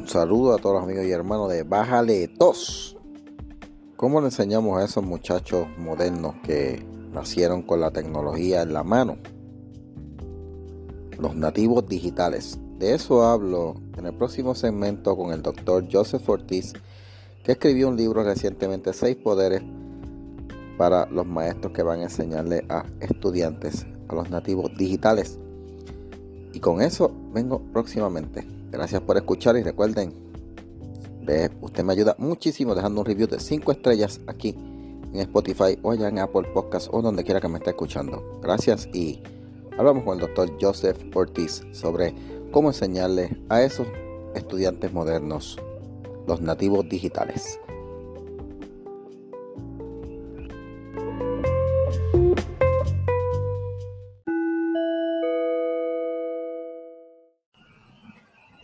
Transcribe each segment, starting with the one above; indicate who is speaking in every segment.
Speaker 1: Un saludo a todos los amigos y hermanos de Bájale 2. ¿Cómo le enseñamos a esos muchachos modernos que nacieron con la tecnología en la mano? Los nativos digitales. De eso hablo en el próximo segmento con el doctor Joseph Ortiz, que escribió un libro recientemente, Seis Poderes, para los maestros que van a enseñarle a estudiantes, a los nativos digitales. Y con eso vengo próximamente. Gracias por escuchar y recuerden, usted me ayuda muchísimo dejando un review de 5 estrellas aquí en Spotify o allá en Apple Podcast o donde quiera que me esté escuchando. Gracias y hablamos con el doctor Joseph Ortiz sobre cómo enseñarle a esos estudiantes modernos los nativos digitales.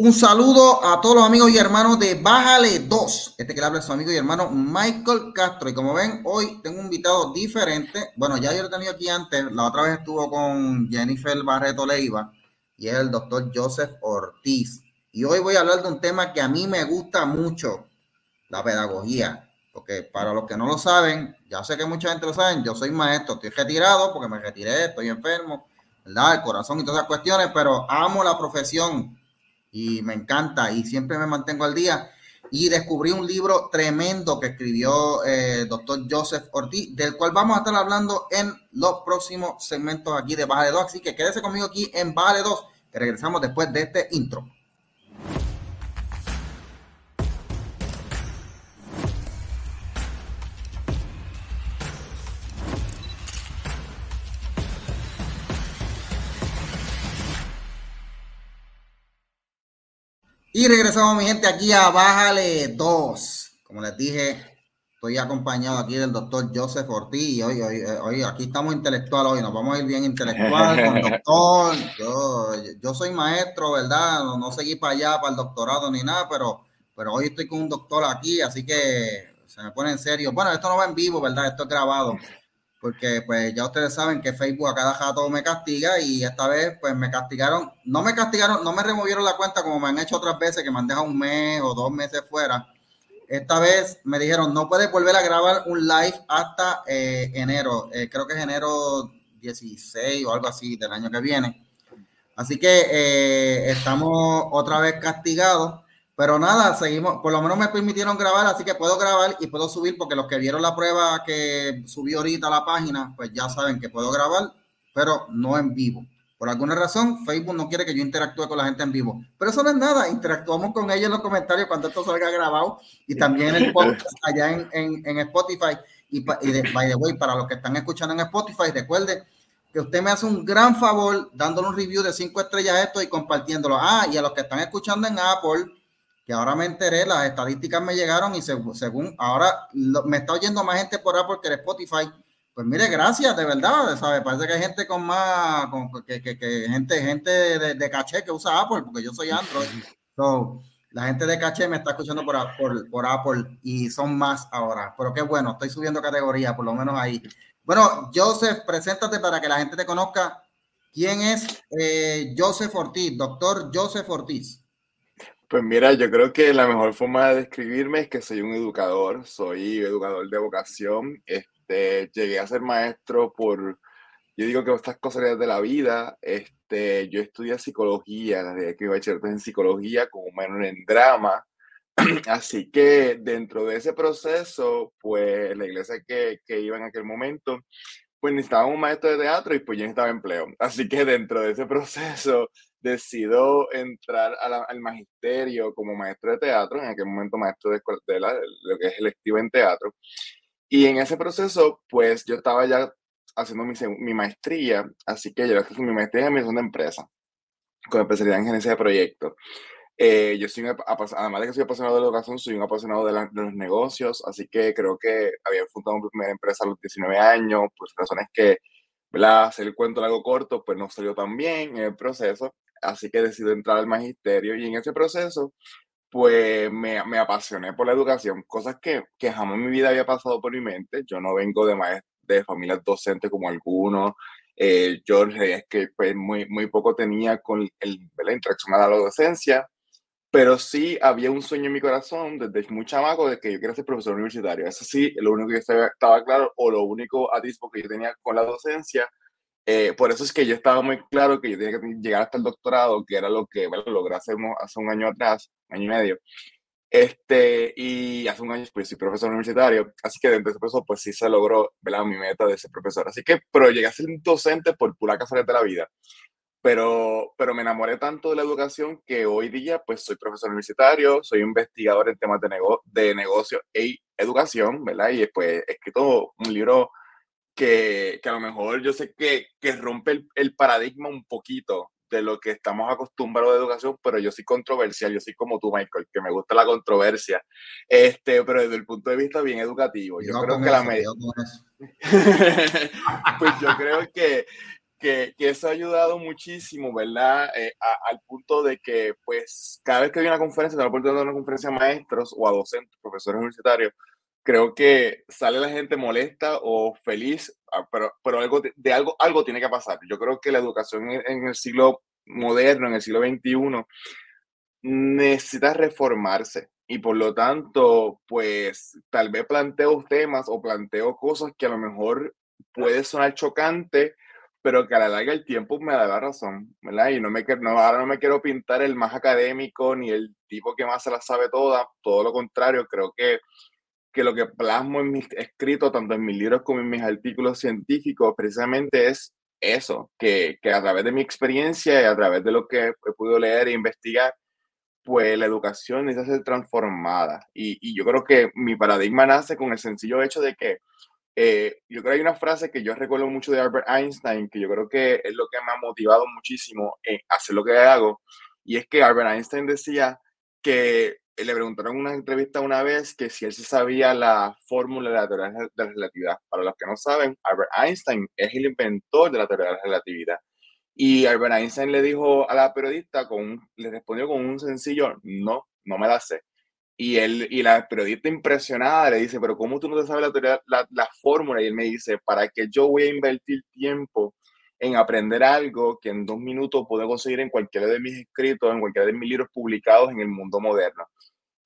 Speaker 1: Un saludo a todos los amigos y hermanos de Bájale 2. Este que le habla es su amigo y hermano Michael Castro. Y como ven, hoy tengo un invitado diferente. Bueno, ya yo lo he tenido aquí antes. La otra vez estuvo con Jennifer Barreto Leiva y es el doctor Joseph Ortiz. Y hoy voy a hablar de un tema que a mí me gusta mucho, la pedagogía. Porque para los que no lo saben, ya sé que mucha gente lo sabe, yo soy maestro, estoy retirado porque me retiré, estoy enfermo, ¿verdad? El corazón y todas esas cuestiones, pero amo la profesión y me encanta y siempre me mantengo al día. Y descubrí un libro tremendo que escribió eh, doctor Joseph Ortiz, del cual vamos a estar hablando en los próximos segmentos aquí de Bájale 2. Así que quédese conmigo aquí en Bájale 2, que regresamos después de este intro. Y regresamos, mi gente, aquí a Bájale 2. Como les dije, estoy acompañado aquí del doctor Joseph Ortiz. Hoy, hoy, hoy, aquí estamos intelectual hoy, nos vamos a ir bien intelectual con doctor. Yo, yo soy maestro, ¿verdad? No, no, seguí para allá, para el doctorado ni nada, pero, pero hoy estoy con un doctor aquí, así que se me pone en serio. Bueno, esto no va en vivo, ¿verdad? Esto es grabado porque pues ya ustedes saben que Facebook a cada rato me castiga y esta vez pues me castigaron, no me castigaron, no me removieron la cuenta como me han hecho otras veces que me han dejado un mes o dos meses fuera. Esta vez me dijeron no puedes volver a grabar un live hasta eh, enero, eh, creo que es enero 16 o algo así del año que viene. Así que eh, estamos otra vez castigados pero nada, seguimos, por lo menos me permitieron grabar, así que puedo grabar y puedo subir, porque los que vieron la prueba que subí ahorita a la página, pues ya saben que puedo grabar, pero no en vivo. Por alguna razón, Facebook no quiere que yo interactúe con la gente en vivo. Pero eso no es nada, interactuamos con ellos en los comentarios cuando esto salga grabado y también en el podcast allá en, en, Spotify. Y, y de, by the way, para los que están escuchando en Spotify, recuerde que usted me hace un gran favor dándole un review de cinco estrellas a esto y compartiéndolo. Ah, y a los que están escuchando en Apple, que ahora me enteré, las estadísticas me llegaron y según, ahora me está oyendo más gente por Apple que en Spotify. Pues mire, gracias, de verdad, ¿sabe? Parece que hay gente con más, con, que, que, que, gente, gente de, de, caché que usa Apple, porque yo soy Android. So, la gente de caché me está escuchando por, por, por, Apple y son más ahora. Pero qué bueno, estoy subiendo categoría, por lo menos ahí. Bueno, Joseph, preséntate para que la gente te conozca. ¿Quién es eh, Joseph Ortiz, doctor Joseph Ortiz?
Speaker 2: Pues mira, yo creo que la mejor forma de describirme es que soy un educador, soy educador de vocación. Este, llegué a ser maestro por, yo digo que estas cosas de la vida. Este, yo estudié psicología, desde que iba a en psicología, como menor en drama. Así que dentro de ese proceso, pues la iglesia que, que iba en aquel momento, pues necesitaba un maestro de teatro y pues yo necesitaba empleo. Así que dentro de ese proceso decido entrar al magisterio como maestro de teatro, en aquel momento maestro de, de, lo que es electivo en teatro. Y en ese proceso, pues yo estaba ya haciendo mi, mi maestría, así que yo mi maestría en administración de empresa, con especialidad en gerencia de proyectos. Eh, yo soy, además de que soy apasionado de la educación, soy un apasionado de, de, los negocios, así que creo que había fundado mi primera empresa a los 19 años, pues razones que, ¿verdad? Hacer el cuento largo corto, pues no salió tan bien en el proceso, así que decidí entrar al magisterio y en ese proceso, pues me, me apasioné por la educación, cosas que, que, jamás en mi vida había pasado por mi mente. Yo no vengo de, de familias docentes como algunos. Eh, yo es que pues, muy, muy poco tenía con el, la interacción a la adolescencia, pero sí había un sueño en mi corazón desde muy chamaco de que yo quería ser profesor universitario. Eso sí, lo único que estaba, claro, o lo único atisbo que yo tenía con la docencia. Eh, por eso es que yo estaba muy claro que yo tenía que llegar hasta el doctorado, que era lo que bueno, logré hacer hace un año atrás, año y medio. Este, y hace un año pues soy profesor universitario, así que dentro de ese proceso pues sí se logró, ¿verdad? Mi meta de ser profesor. Así que, pero llegué a ser un docente por pura casualidad de la vida. Pero, pero me enamoré tanto de la educación que hoy día pues soy profesor universitario, soy investigador en temas de, nego de negocio e educación, ¿verdad? Y pues he escrito un libro que, que a lo mejor yo sé que, que rompe el, el paradigma un poquito de lo que estamos acostumbrados de educación, pero yo soy controversial, yo soy como tú, Michael, que me gusta la controversia, este, pero desde el punto de vista bien educativo. Yo creo que la medida... pues yo creo que, que, que, eso ha ayudado muchísimo, ¿verdad? Eh, al punto de que, pues, cada vez que hay una conferencia, tengo la oportunidad de una conferencia a maestros o a docentes, profesores universitarios, creo que sale la gente molesta o feliz, ah, pero, pero algo de, algo, algo tiene que pasar. Yo creo que la educación en, el siglo moderno, en el siglo XXI, necesita reformarse. Y por lo tanto, pues tal vez planteo temas o planteo cosas que a lo mejor puede sonar chocante, pero que a la larga el tiempo me da la razón, ¿verdad? Y no me, no, ahora no me quiero pintar el más académico ni el tipo que más se la sabe toda, todo lo contrario, creo que que lo que plasmo en mis escritos, tanto en mis libros como en mis artículos científicos, precisamente es eso, que, que a través de mi experiencia y a través de lo que he podido leer e investigar, pues la educación necesita ser transformada. Y, y, yo creo que mi paradigma nace con el sencillo hecho de que eh, yo creo que hay una frase que yo recuerdo mucho de Albert Einstein, que yo creo que es lo que me ha motivado muchísimo en hacer lo que hago, y es que Albert Einstein decía que le preguntaron en una entrevista una vez que si él se sabía la fórmula de la teoría de la relatividad. Para los que no saben, Albert Einstein es el inventor de la teoría de la relatividad. Y Albert Einstein le dijo a la periodista, con, le respondió con un sencillo, no, no me la sé. Y, él, y la periodista impresionada le dice, pero ¿cómo tú no te sabes la, teoría, la, la fórmula? Y él me dice, ¿para qué yo voy a invertir tiempo en aprender algo que en dos minutos puedo conseguir en cualquiera de mis escritos, en cualquiera de mis libros publicados en el mundo moderno?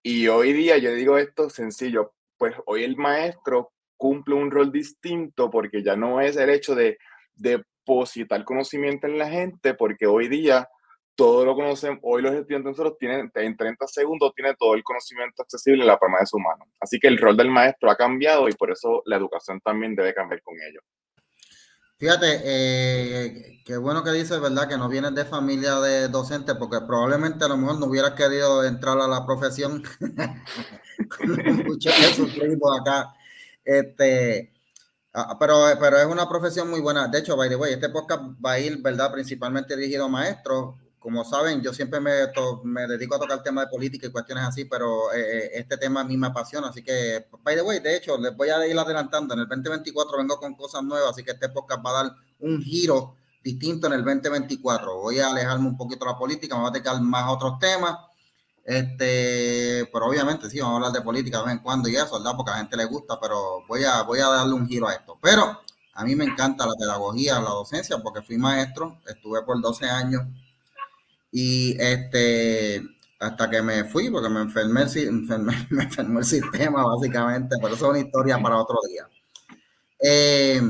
Speaker 2: Y hoy día yo digo esto sencillo, pues hoy el maestro cumple un rol distinto porque ya no es el hecho de depositar conocimiento en la gente, porque hoy día todo lo conocen, hoy los estudiantes nosotros tienen, en 30 segundos, tiene todo el conocimiento accesible en la palma de su mano. Así que el rol del maestro ha cambiado y por eso la educación también debe cambiar con ello.
Speaker 1: Fíjate, eh, qué bueno que dices, ¿verdad? Que no vienes de familia de docente, porque probablemente a lo mejor no hubieras querido entrar a la profesión. Mucho acá. Este, ah, pero, pero es una profesión muy buena. De hecho, by the way, este podcast va a ir, ¿verdad? Principalmente dirigido a maestros, como saben, yo siempre me, me dedico a tocar temas de política y cuestiones así, pero eh, eh, este tema a mí me apasiona, así que, by the way, de hecho, les voy a ir adelantando, en el 2024 vengo con cosas nuevas, así que este podcast va a dar un giro distinto en el 2024. Voy a alejarme un poquito de la política, me voy a dedicar más a otros temas, este, pero obviamente sí, vamos a hablar de política de vez en cuando y eso, ¿verdad? Porque a la gente le gusta, pero voy a, voy a darle un giro a esto. Pero a mí me encanta la pedagogía, la docencia, porque fui maestro, estuve por 12 años y este, hasta que me fui, porque me enfermé, me enfermó el sistema, básicamente, pero eso es una historia para otro día. Eh,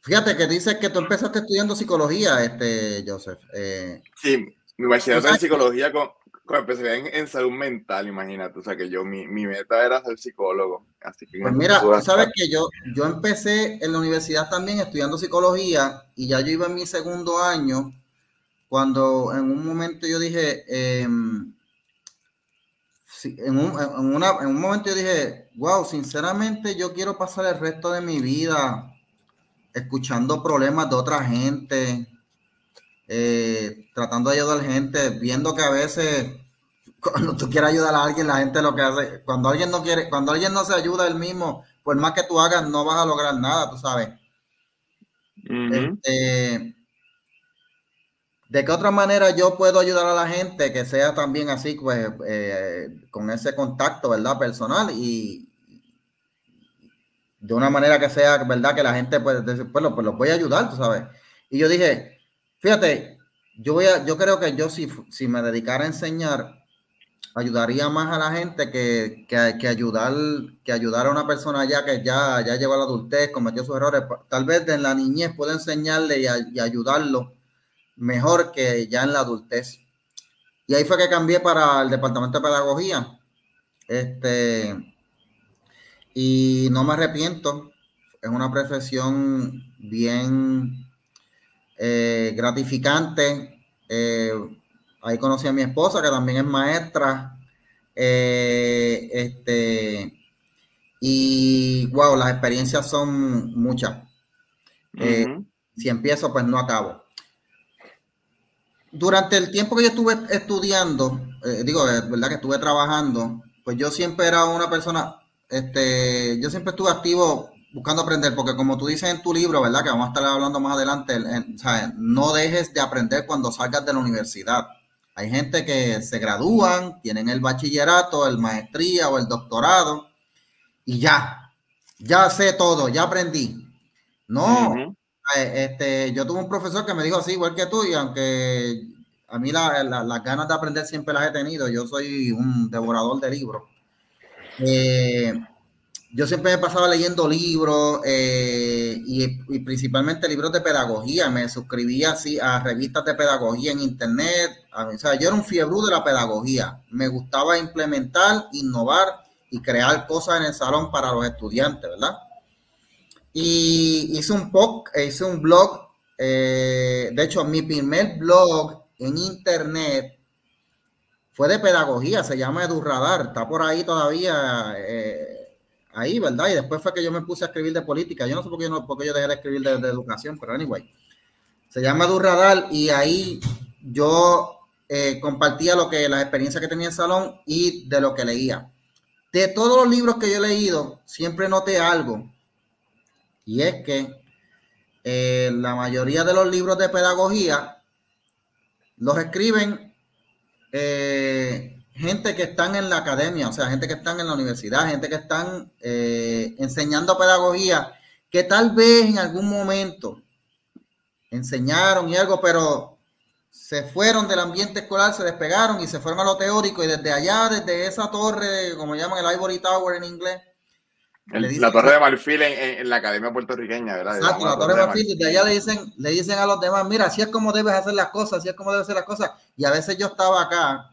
Speaker 1: fíjate que dices que tú empezaste estudiando psicología, este, Joseph. Eh,
Speaker 2: sí, mi bachillerato en psicología con, con especialidad en, salud mental, imagínate. O sea, que yo, mi, mi meta era ser psicólogo. Así que
Speaker 1: pues mira, sabes que yo, yo empecé en la universidad también estudiando psicología y ya yo iba en mi segundo año cuando en un momento yo dije, em, en, un, momento yo dije, wow, sinceramente yo quiero pasar el resto de mi vida escuchando problemas de otra gente, eh, tratando de ayudar a la gente, viendo que a veces cuando tú quieres ayudar a alguien, la gente lo que hace, cuando alguien no quiere, cuando alguien no se ayuda él mismo, por más que tú hagas, no vas a lograr nada, tú sabes. ¿De qué otra manera yo puedo ayudar a la gente que sea también así, pues, eh, con ese contacto, ¿verdad? Personal y de una manera que sea, ¿verdad? Que la gente, pues, pues, lo, pues ayudar, tú sabes. Y yo dije, fíjate, yo voy yo creo que yo si, si me dedicara a enseñar, ayudaría más a la gente que, que, ayudar, que ayudar a una persona ya que ya, ya llegó a la adultez, cometió sus errores. Tal vez en la niñez puede enseñarle y, ayudarlo mejor que ya en la adultez. Y ahí fue que cambié para el departamento de pedagogía. Este, y no me arrepiento. Es una profesión bien eh, gratificante. Eh, Ahí conocí a mi esposa, que también es maestra. Eh, este, y wow, las experiencias son muchas. Si empiezo, pues no acabo. Durante el tiempo que yo estuve estudiando, eh, digo, verdad que estuve trabajando, pues yo siempre era una persona, este, yo siempre estuve activo buscando aprender, porque como tú dices en tu libro, ¿verdad? Que vamos a estar hablando más adelante, no dejes de aprender cuando salgas de la universidad. Hay gente que se gradúan, tienen el bachillerato, el maestría o el doctorado y ya, ya sé todo, ya aprendí. No, eh, este, yo tuve un profesor que me dijo así, igual que tú, y aunque a mí las ganas de aprender siempre las he tenido, yo soy un devorador de libros. Eh, yo siempre me pasaba leyendo libros eh, y, principalmente libros de pedagogía. Me suscribía así a revistas de pedagogía en internet. sea, yo era un fiebre de la pedagogía. Me gustaba implementar, innovar y crear cosas en el salón para los estudiantes, ¿verdad? Y hice un, hice un blog. Eh, de hecho, mi primer blog en internet fue de pedagogía. Se llama EduRadar. Está por ahí todavía. Eh, ahí, ¿verdad? Y después fue que yo me puse a escribir de política. Yo no sé por qué yo, no, por yo dejé de escribir de, educación, pero anyway. Se llama Durradal y ahí yo eh, compartía lo que las experiencias que tenía en salón y de lo que leía. De todos los libros que yo he leído, siempre noté algo. Y es que eh, la mayoría de los libros de pedagogía los escriben eh, gente que están en la academia, o sea, gente que están en la universidad, gente que están eh, enseñando pedagogía, que tal vez en algún momento enseñaron y algo, pero se fueron del ambiente escolar, se despegaron y se fueron a lo teórico y desde allá, desde esa torre, como llaman el Ivory Tower en inglés.
Speaker 2: La torre de marfil en, la academia puertorriqueña, ¿verdad?
Speaker 1: Exacto, la, torre de marfil, desde allá le dicen, le dicen a los demás, mira, así es como debes hacer las cosas, así es como debes hacer las cosas. Y a veces yo estaba acá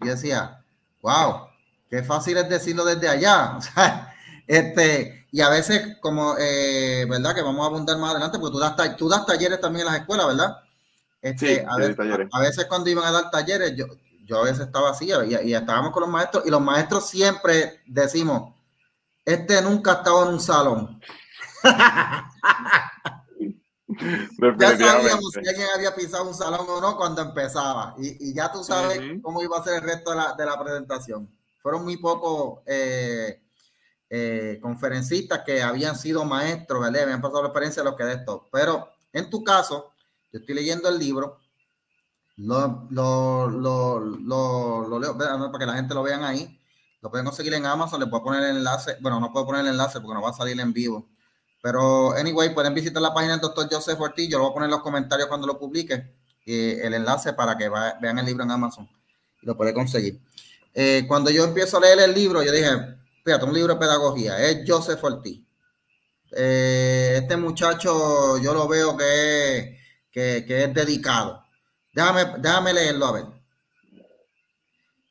Speaker 1: y decía, wow, qué fácil es decirlo desde allá. este, y a veces, como, eh, ¿verdad? Que vamos a abundar más adelante, porque tú das, tú das talleres también en las escuelas, ¿verdad? Este, sí, a, veces, a, veces, cuando iban a dar talleres, yo, yo a veces estaba así y, y, estábamos con los maestros y los maestros siempre decimos, este nunca ha estado en un salón. Ya sabíamos si alguien había pisado un salón o no cuando empezaba. Y, ya tú sabes cómo iba a ser el resto de la, de la presentación. Fueron muy pocos eh, eh, conferencistas que habían sido maestros, ¿verdad? Habían pasado la experiencia de los que de esto. Pero en tu caso, yo estoy leyendo el libro, lo, lo, lo, lo, leo para que la gente lo vean ahí. Lo pueden conseguir en Amazon, le puedo poner el enlace. Bueno, no puedo poner el enlace porque no va a salir en vivo pero, anyway, pueden visitar la página del doctor Joseph Ortiz. Yo lo voy a poner en los comentarios cuando lo publique. el enlace para que vean el libro en Amazon y lo pueden conseguir. Eh, cuando yo empiezo a leer el libro, yo dije, fíjate, un libro de pedagogía, es Joseph Ortiz. Eh, este muchacho yo lo veo que, que, que, es dedicado. Déjame, déjame leerlo a ver.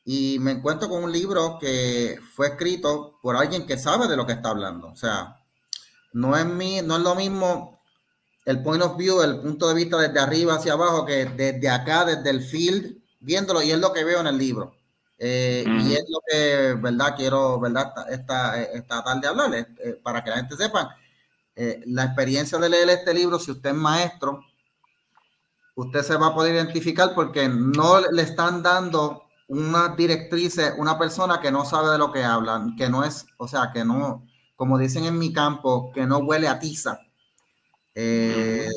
Speaker 1: Y me encuentro con un libro que fue escrito por alguien que sabe de lo que está hablando. O sea, no es, mi, no es lo mismo el point of view, el punto de vista desde arriba hacia abajo, que desde acá, desde el field, viéndolo, y es lo que veo en el libro. Eh, y es lo que, ¿verdad? Quiero, ¿verdad? Esta, esta tarde hablarles, eh, para que la gente sepa, eh, la experiencia de leer este libro, si usted es maestro, usted se va a poder identificar porque no le están dando una directriz, una persona que no sabe de lo que hablan, que no es, o sea, que no, como dicen en mi campo, que no huele a tiza. Eh,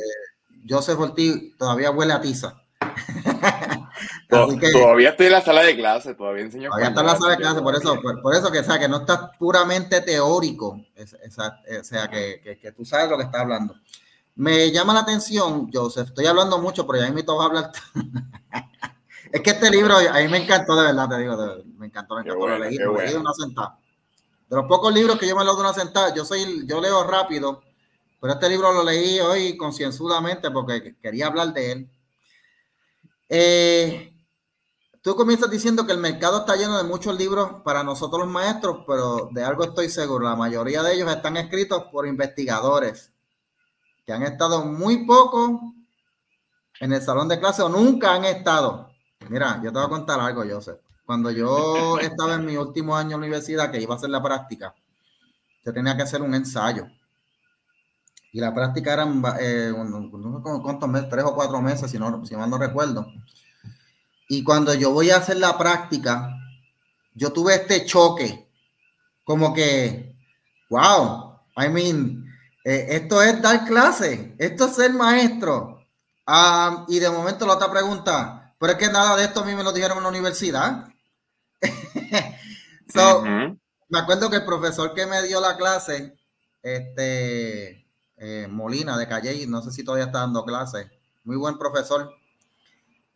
Speaker 1: Joseph Ortiz todavía huele a tiza.
Speaker 2: todavía estoy en la sala de clase, todavía enseño.
Speaker 1: Todavía está en la sala de clase, por eso, por, eso que, sea, que no está puramente teórico, o sea, que, que, tú sabes lo que estás hablando. Me llama la atención, Joseph, estoy hablando mucho, pero ya me toca hablar. Es que este libro a mí me encantó, de verdad, te digo, me encantó, me encantó. lo leí, lo leí de una sentada. De los pocos libros que yo me leo de una sentada, yo soy, yo leo rápido, pero este libro lo leí hoy concienzudamente porque quería hablar de él. Eh, tú comienzas diciendo que el mercado está lleno de muchos libros para nosotros los maestros, pero de algo estoy seguro, la mayoría de ellos están escritos por investigadores que han estado muy poco en el salón de clase o nunca han estado. Mira, yo te voy a contar algo, Joseph. Cuando yo estaba en mi último año de universidad, que iba a hacer la práctica, yo tenía que hacer un ensayo. Y la práctica eran, eh, cuántos meses, tres o cuatro meses, si, no, si mal no recuerdo. Y cuando yo voy a hacer la práctica, yo tuve este choque, como que, wow, I mean, eh, esto es dar clase, esto es ser maestro. Ah, y de momento la otra pregunta, pero es que nada de esto a mí me lo dijeron en la universidad. so, Me acuerdo que el profesor que me dio la clase, este, eh, Molina de Calle, no sé si todavía está dando clases, muy buen profesor,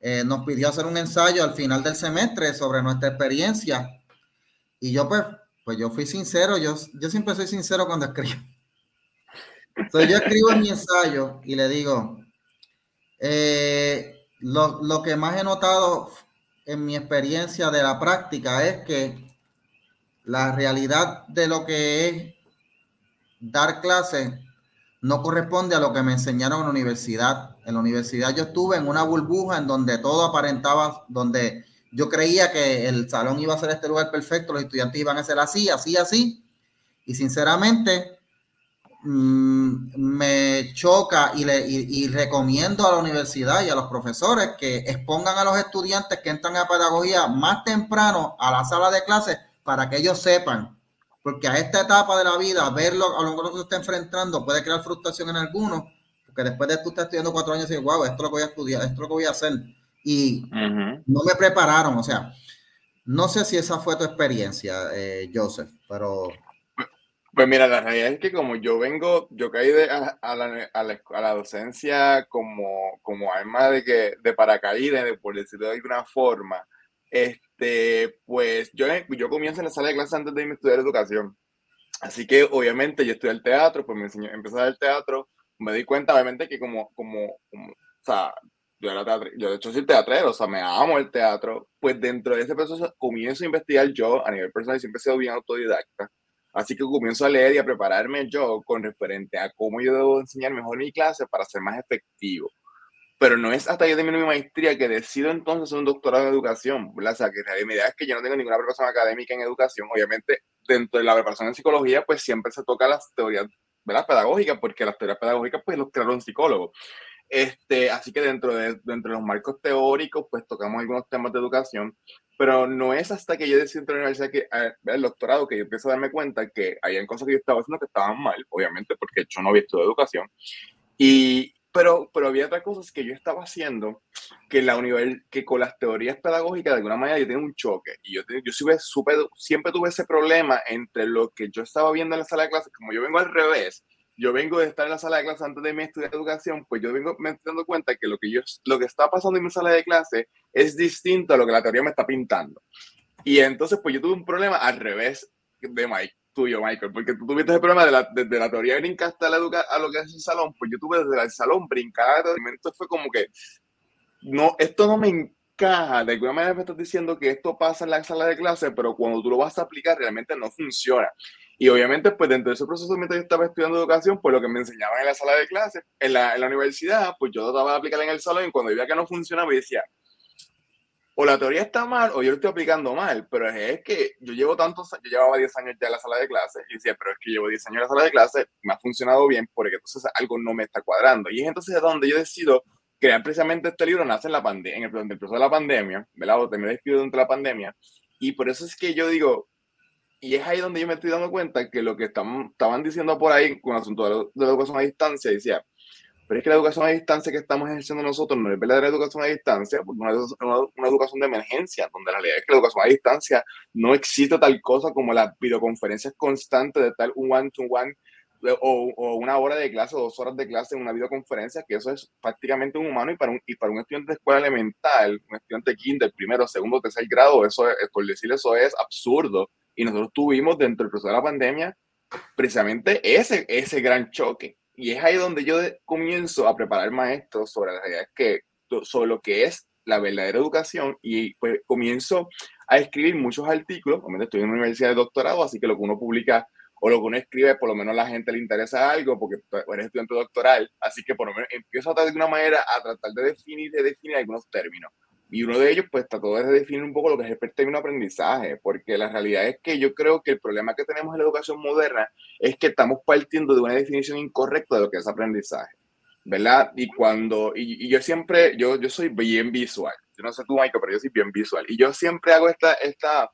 Speaker 1: eh, nos pidió hacer un ensayo al final del semestre sobre nuestra experiencia. Y yo pues, pues yo fui sincero, yo, yo siempre soy sincero cuando escribo. Entonces yo escribo en mi ensayo y le digo, eh, lo, lo que más he notado en mi experiencia de la práctica es que la realidad de lo que es dar clases no corresponde a lo que me enseñaron en la universidad. En la universidad yo estuve en una burbuja en donde todo aparentaba, donde yo creía que el salón iba a ser este lugar perfecto, los estudiantes iban a ser así, así, así. Y sinceramente mm, me choca y, le, y recomiendo a la universidad y a los profesores que expongan a los estudiantes que entran a pedagogía más temprano a la sala de clases para que ellos sepan. Porque a esta etapa de la vida, verlo a lo mejor que se está enfrentando puede crear frustración en algunos, porque después de tú estar estudiando cuatro años y decir, wow, esto es lo que voy a estudiar, esto es lo que voy a hacer, y no me prepararon, o sea, no sé si esa fue tu experiencia, eh, Joseph, pero...
Speaker 2: Pues mira, la realidad es que como yo vengo, yo caí de, a, la, a, la, a, la, docencia como, como arma de, que, de paracaídas, de, por decirlo de alguna forma, este, pues yo, yo comienzo en la sala de clases antes de irme a estudiar educación. Así que obviamente yo estudié el teatro, pues me enseñó, empecé a el teatro, me di cuenta obviamente que como, como, como o sea, yo, era teatro, yo de hecho soy teatrero, o sea, me amo el teatro, pues dentro de ese proceso comienzo a investigar yo a nivel personal, siempre he sido bien autodidacta, así que comienzo a leer y a prepararme yo con referente a cómo yo debo enseñar mejor mi clase para ser más efectivo pero no es hasta yo termino mi maestría que decido entonces hacer un doctorado en educación, O sea, que la idea es que yo no tengo ninguna preparación académica en educación, obviamente dentro de la preparación en psicología, pues siempre se toca las teorías ¿verdad? pedagógicas, porque las teorías pedagógicas pues los crearon psicólogos. Este, así que dentro de, dentro de los marcos teóricos, pues tocamos algunos temas de educación, pero no es hasta que yo decido entrar a la universidad, que, el doctorado, que yo empiezo a darme cuenta que hay cosas que yo estaba haciendo que estaban mal, obviamente, porque yo no había estudiado educación. Y, pero, pero había otras cosas que yo estaba haciendo que, la univer que con las teorías pedagógicas de alguna manera yo tenía un choque. Y yo, yo supe, siempre tuve ese problema entre lo que yo estaba viendo en la sala de clases, como yo vengo al revés, yo vengo de estar en la sala de clase antes de mi estudiar educación, pues yo vengo me dando cuenta que lo que yo lo que está pasando en mi sala de clase es distinto a lo que la teoría me está pintando. Y entonces pues yo tuve un problema al revés de Mike tuyo, Michael, porque tú tuviste el problema de la, desde la teoría brincaste a, la educa, a lo que es el salón, pues yo tuve desde el salón brincar, esto fue como que, no, esto no me encaja, de alguna manera me estás diciendo que esto pasa en la sala de clase, pero cuando tú lo vas a aplicar realmente no funciona. Y obviamente, pues dentro de ese proceso, mientras yo estaba estudiando educación, pues lo que me enseñaban en la sala de clase, en la, en la universidad, pues yo trataba de aplicar en el salón y cuando veía que no funcionaba, me decía, o la teoría está mal o yo lo estoy aplicando mal, pero es que yo llevo tantos, yo llevaba 10 años ya en la sala de clase y decía, pero es que llevo 10 años en la sala de clase, me ha funcionado bien porque entonces algo no me está cuadrando. Y es entonces donde yo decido crear precisamente este libro, nace en la pandemia, en el, proceso de la pandemia, ¿verdad? O también escrito durante la pandemia. Y por eso es que yo digo, y es ahí donde yo me estoy dando cuenta que lo que estaban, diciendo por ahí con el asunto de la, educación a distancia, decía, pero es que la educación a distancia que estamos ejerciendo nosotros no es verdadera educación a distancia, porque una, una, educación de emergencia, donde la realidad es que la educación a distancia no existe tal cosa como las videoconferencias constantes de tal one-to-one o, una hora de clase o dos horas de clase en una videoconferencia, que eso es prácticamente un humano y para un, y para un estudiante de escuela elemental, un estudiante de kinder, primero, segundo, tercer grado, eso es, por decir eso es absurdo. Y nosotros tuvimos dentro del proceso de la pandemia precisamente ese, ese gran choque. Y es ahí donde yo comienzo a preparar maestros sobre la realidad que, sobre lo que es la verdadera educación y pues comienzo a escribir muchos artículos. Obviamente estoy en una universidad de doctorado, así que lo que uno publica o lo que uno escribe, por lo menos a la gente le interesa algo, porque eres estudiante doctoral, así que por lo menos empiezo a de una manera a tratar de definir, de definir algunos términos. Y uno de ellos, pues, trató de definir un poco lo que es el término aprendizaje, porque la realidad es que yo creo que el problema que tenemos en la educación moderna es que estamos partiendo de una definición incorrecta de lo que es aprendizaje, ¿verdad? Y cuando, y, yo siempre, yo, yo soy bien visual, yo no sé tú, Michael, pero yo soy bien visual, y yo siempre hago esta, esta,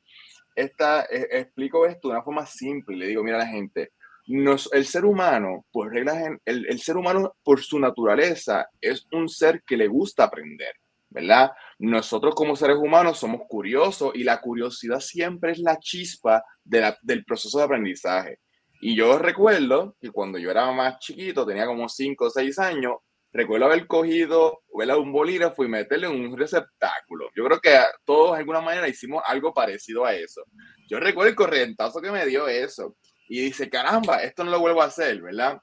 Speaker 2: esta, eh, explico esto de una forma simple. Le digo, mira la gente, nos, el ser humano, por reglas, el, el ser humano por su naturaleza es un ser que le gusta aprender, ¿verdad? Nosotros como seres humanos somos curiosos y la curiosidad siempre es la chispa de del proceso de aprendizaje. Y yo recuerdo que cuando yo era más chiquito, tenía como 5 o 6 años, recuerdo haber cogido un bolígrafo y meterle en un receptáculo. Yo creo que todos de alguna manera hicimos algo parecido a eso. Yo recuerdo el corrientazo que me dio eso. Y dice, caramba, esto no lo vuelvo a hacer, ¿verdad?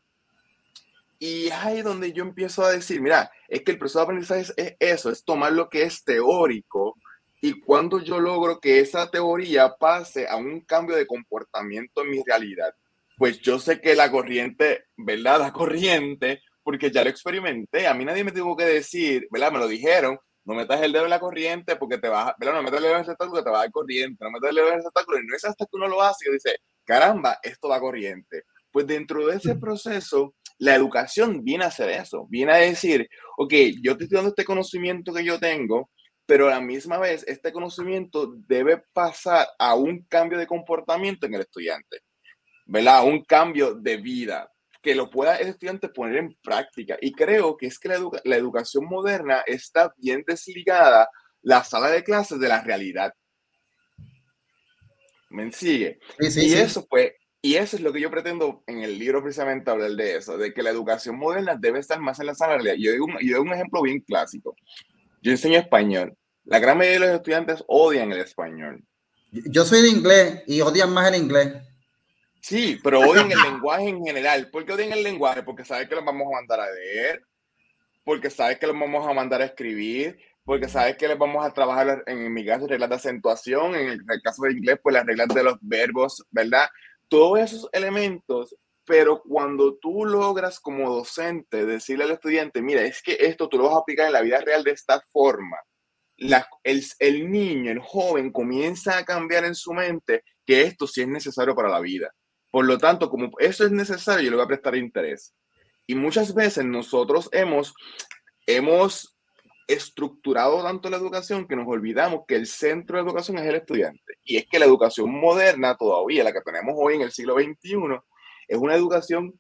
Speaker 2: Y ahí donde yo empiezo a decir, mira, es que el proceso de aprendizaje es, eso, es tomar lo que es teórico y cuando yo logro que esa teoría pase a un cambio de comportamiento en mi realidad, pues yo sé que la corriente, ¿verdad? La corriente porque ya lo experimenté. A mí nadie me tuvo que decir, ¿verdad? Me lo dijeron, no metas el dedo en la corriente porque te vas, ¿verdad? No metas el dedo en el receptáculo porque te va a dar corriente, no metas el dedo en el receptáculo y no es hasta que uno lo hace y dice, caramba, esto va corriente. Pues dentro de ese proceso, la educación viene a hacer eso, viene a decir, ok, yo te estoy dando este conocimiento que yo tengo, pero a la misma vez este conocimiento debe pasar a un cambio de comportamiento en el estudiante, ¿verdad? A un cambio de vida, que lo pueda el estudiante poner en práctica. Y creo que es que la, educación moderna está bien desligada la sala de clases de la realidad. ¿Me sigue? y eso pues, y eso es lo que yo pretendo en el libro precisamente hablar de eso, de que la educación moderna debe estar más en la sala realidad. Yo doy un, yo doy un ejemplo bien clásico. Yo enseño español. La gran mayoría de los estudiantes odian el español.
Speaker 1: Yo soy de inglés y odian más el inglés.
Speaker 2: Sí, pero odian el lenguaje en general. ¿Por qué odian el lenguaje? Porque saben que los vamos a mandar a leer, porque saben que los vamos a mandar a escribir, porque saben que les vamos a trabajar, en mi caso, reglas de acentuación, en el, caso de inglés, pues las reglas de los verbos, ¿verdad? Todos esos elementos, pero cuando tú logras como docente decirle al estudiante, mira, es que esto tú lo vas a aplicar en la vida real de esta forma, el niño, el joven comienza a cambiar en su mente que esto sí es necesario para la vida por lo tanto, como eso es necesario, yo le voy a prestar interés. Y muchas veces nosotros hemos, hemos estructurado tanto la educación que nos olvidamos que el centro de la educación es el estudiante. Y es que la educación moderna todavía, la que tenemos hoy en el siglo XXI, es una educación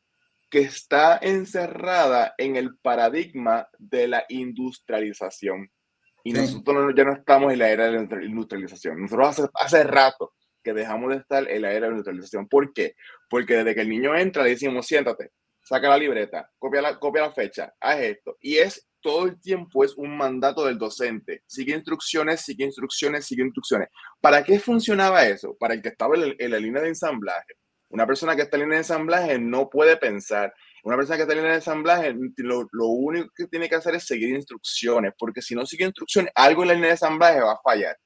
Speaker 2: que está encerrada en el paradigma de la industrialización. Y nosotros ya no estamos en la era de la industrialización. Nosotros hace, hace rato que dejamos de estar en la era de neutralización. ¿Por qué? Porque desde que el niño entra le decimos, siéntate, saca la libreta, copia la, copia la fecha, haz esto. Y es todo el tiempo es un mandato del docente. Sigue instrucciones, sigue instrucciones, sigue instrucciones. ¿Para qué funcionaba eso? Para el que estaba en, la línea de ensamblaje. Una persona que está en línea de ensamblaje no puede pensar. Una persona que está en línea de ensamblaje, lo, lo, único que tiene que hacer es seguir instrucciones, porque si no sigue instrucciones, algo en la línea de ensamblaje va a fallar.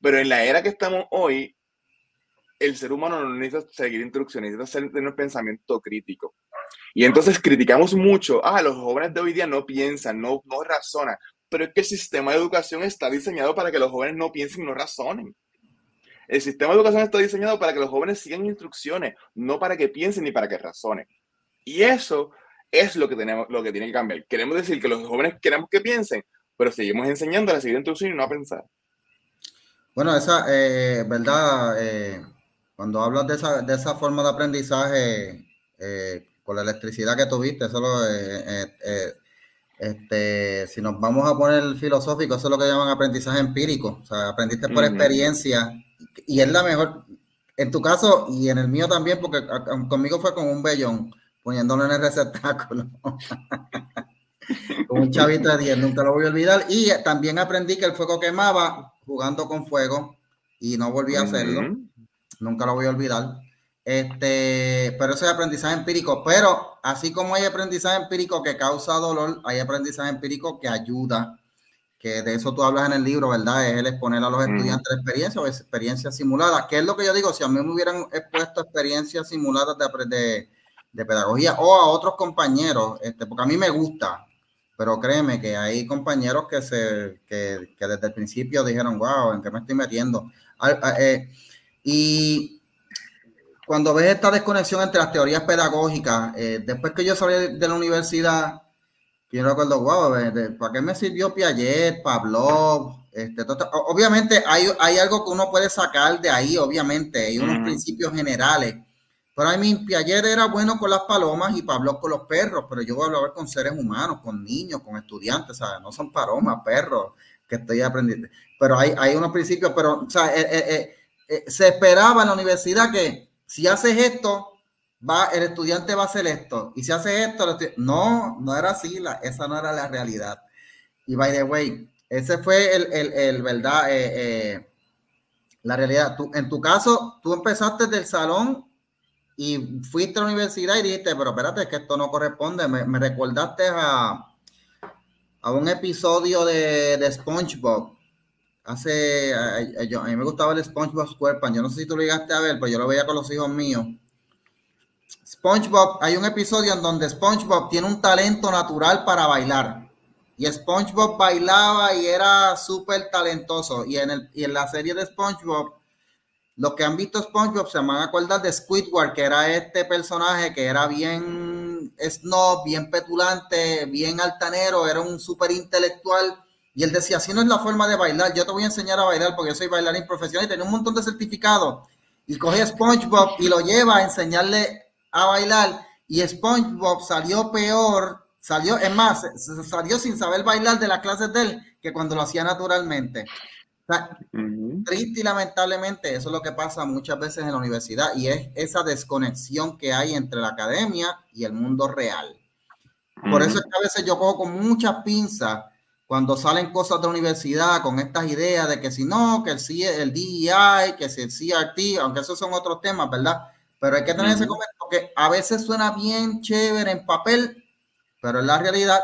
Speaker 2: Pero en la era que estamos hoy, el ser humano no necesita seguir instrucciones, necesita tener un pensamiento crítico. Y entonces criticamos mucho, ah, los jóvenes de hoy día no piensan, no, no razonan, pero es que el sistema de educación está diseñado para que los jóvenes no piensen y no razonen. El sistema de educación está diseñado para que los jóvenes sigan instrucciones, no para que piensen ni para que razonen. Y eso es lo que, tenemos, lo que tiene que cambiar. Queremos decir que los jóvenes queremos que piensen, pero seguimos enseñando a seguir instrucciones y no a pensar.
Speaker 1: Bueno, esa, eh, ¿verdad? Eh, cuando hablas de esa, de esa forma de aprendizaje eh, con la electricidad que tuviste, solo este, si nos vamos a poner filosófico, eso es lo que llaman aprendizaje empírico. O sea, aprendiste por experiencia y es la mejor, En tu caso y en el mío también, porque conmigo fue con un vellón, poniéndolo en el receptáculo. con un chavito de 10, nunca lo voy a olvidar. Y también aprendí que el fuego quemaba jugando con fuego y no volví a hacerlo. Nunca lo voy a olvidar. Este, pero eso es aprendizaje empírico. Pero así como hay aprendizaje empírico que causa dolor, hay aprendizaje empírico que ayuda que de eso tú hablas en el libro, ¿verdad? Es el exponer a los estudiantes la experiencia o experiencias simuladas, que es lo que yo digo, si a mí me hubieran expuesto experiencias simuladas de, de, pedagogía o a otros compañeros, este, porque a mí me gusta, pero créeme que hay compañeros que, se, que, que desde el principio dijeron, wow, ¿en qué me estoy metiendo? Eh, y cuando ves esta desconexión entre las teorías pedagógicas, eh, después que yo salí de la universidad, yo recuerdo, wow, ¿para qué me sirvió Piaget, Pavlov? Este, obviamente hay, hay algo que uno puede sacar de ahí, obviamente, hay unos principios generales. Pero a mí Piaget era bueno con las palomas y Pavlov con los perros, pero yo voy a hablar con seres humanos, con niños, con estudiantes, ¿sabes? No son palomas, perros, que estoy aprendiendo. Pero hay, hay unos principios, pero o sea, eh, eh, eh, se esperaba en la universidad que si haces esto, va, el estudiante va a hacer esto. Y si hace esto, no, no era así, la, esa no era la realidad. Y by the way, ese fue el, el, verdad, eh, eh, la realidad. En tu caso, tú empezaste del salón y fuiste a la universidad y dijiste, pero espérate, que esto no corresponde. Me, me recordaste a, a un episodio de, de SpongeBob. Hace, a, a, mí me gustaba el SpongeBob SquarePants. Yo no sé si tú lo llegaste a ver, pero yo lo veía con los hijos míos SpongeBob, hay un episodio en donde SpongeBob tiene un talento natural para bailar. Y SpongeBob bailaba y era súper talentoso. Y en, el, y en la serie de SpongeBob, los que han visto SpongeBob se van a acordar de Squidward, que era este personaje que era bien snob, bien petulante, bien altanero, era un súper intelectual. Y él decía, así no es la forma de bailar, yo te voy a enseñar a bailar porque yo soy bailarín profesional y tenía un montón de certificados. Y coge SpongeBob y lo lleva a enseñarle a bailar y SpongeBob salió peor, salió, es más, salió sin saber bailar de las clases de él que cuando lo hacía naturalmente. Triste y lamentablemente eso es lo que pasa muchas veces en la universidad y es esa desconexión que hay entre la academia y el mundo real. Por eso es que a veces yo cojo con muchas pinzas cuando salen cosas de la universidad con estas ideas de que si no, que el, el DEI, que si el CRT, aunque esos son otros temas, ¿verdad? Pero hay que tener ese comentario que a veces suena bien chévere en papel, pero en la realidad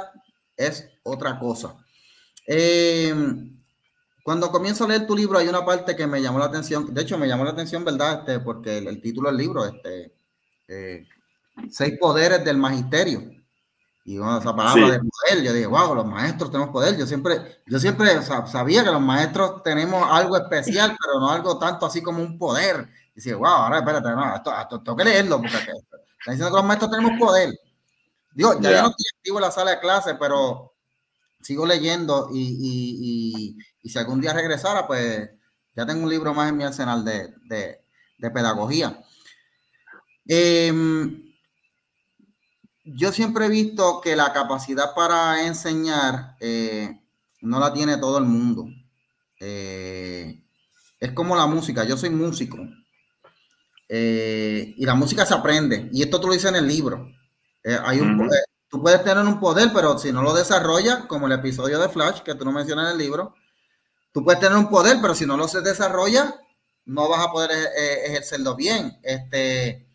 Speaker 1: es otra cosa. Em, cuando comienzo a leer tu libro hay una parte que me llamó la atención, de hecho me llamó la atención, ¿verdad? Este, porque el, título del libro, este, eh, Seis Poderes del Magisterio. Y bueno, esa palabra de poder, yo dije, wow, los maestros tenemos poder. Yo siempre, yo siempre sabía que los maestros tenemos algo especial, pero no algo tanto así como un poder. Y dice, wow, ahora espérate, no, esto, esto, tengo que leerlo, porque están diciendo que los maestros tenemos poder. Digo, ya yo no estoy activo en la sala de clase, pero sigo leyendo y, y, y, si algún día regresara, pues ya tengo un libro más en mi arsenal de, de, de pedagogía. Eh, yo siempre he visto que la capacidad para enseñar eh, no la tiene todo el mundo. Eh, es como la música, yo soy músico. Eh, y la música se aprende. Y esto tú lo dices en el libro. hay un, tú puedes tener un poder, pero si no lo desarrollas, como el episodio de Flash que tú no mencionas en el libro, tú puedes tener un poder, pero si no lo se desarrolla, no vas a poder ejercerlo bien. Este,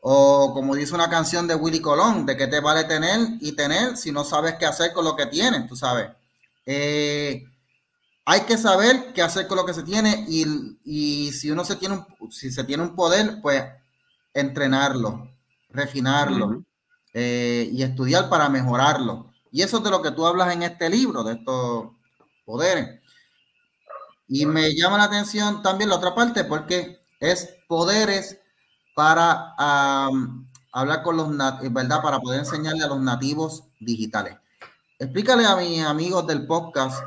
Speaker 1: o como dice una canción de Willy Colón, de qué te vale tener y tener si no sabes qué hacer con lo que tienes, tú sabes. Eh, hay que saber qué hacer con lo que se tiene y, si uno se tiene un, si se tiene un poder, pues entrenarlo, refinarlo eh, y estudiar para mejorarlo. Y eso es de lo que tú hablas en este libro, de estos poderes. Y me llama la atención también la otra parte porque es poderes para hablar con los nativos, ¿verdad? Para poder enseñarle a los nativos digitales. Explícale a mis amigos del podcast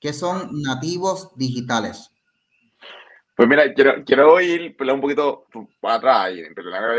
Speaker 1: qué son nativos digitales.
Speaker 2: Pues mira, quiero, quiero ir un poquito para atrás,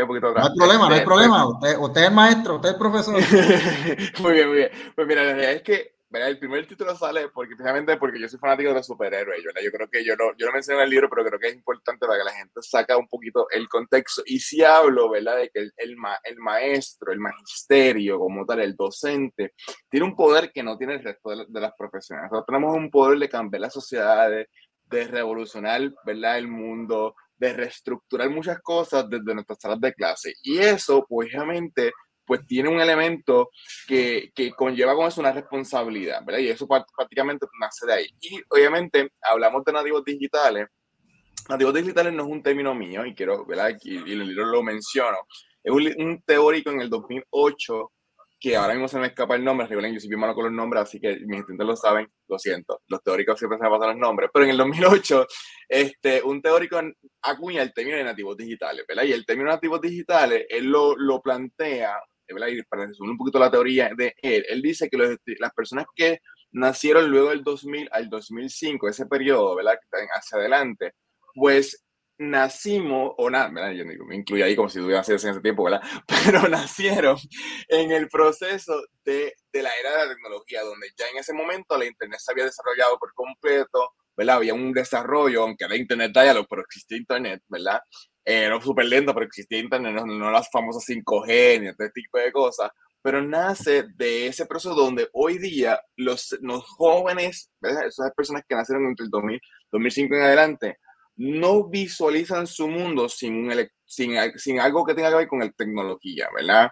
Speaker 2: un poquito atrás.
Speaker 1: No hay problema, no hay problema. Usted, usted es maestro, usted es profesor.
Speaker 2: muy bien, muy bien. Pues mira, la realidad es que el primer título sale porque precisamente porque yo soy fanático de los superhéroes, ¿verdad? Yo creo que yo no, yo no menciono en el libro, pero creo que es importante para que la gente saca un poquito el contexto. Y si hablo, ¿verdad? De que el, el, el maestro, el magisterio, como tal, el docente, tiene un poder que no tiene el resto de, las profesiones. Nosotros tenemos un poder de cambiar las sociedades, de revolucionar, ¿verdad? El mundo, de reestructurar muchas cosas desde nuestras salas de clase. Y eso, pues, obviamente, pues tiene un elemento que, que, conlleva con eso una responsabilidad, ¿verdad? Y eso prácticamente nace de ahí. Y obviamente hablamos de nativos digitales. Nativos digitales no es un término mío y quiero, ¿verdad? Y, y el libro lo menciono. Es un, un, teórico en el 2008 que ahora mismo se me escapa el nombre, recuerden, yo soy bien malo con los nombres, así que mis estudiantes lo saben, lo siento, los teóricos siempre se me pasan los nombres, pero en el 2008, este, un teórico acuña el término de nativos digitales, ¿verdad? Y el término de nativos digitales, él lo, lo plantea para resumir un poquito la teoría de él, él dice que las personas que nacieron luego del 2000 al 2005, ese periodo, ¿verdad? Hacia adelante, pues nacimos, o nada, me incluyo ahí como si tuviera nacido en ese tiempo, ¿verdad? Pero nacieron en el proceso de, de, la era de la tecnología, donde ya en ese momento la Internet se había desarrollado por completo, ¿verdad? Había un desarrollo, aunque era Internet Dialog, pero existía Internet, ¿verdad? Era súper lento, pero existía internet, no, las famosas 5G ni este tipo de cosas, pero nace de ese proceso donde hoy día los, los jóvenes, esas personas que nacieron entre el 2000, 2005 en adelante, no visualizan su mundo sin, un sin, sin, algo que tenga que ver con la tecnología, ¿verdad?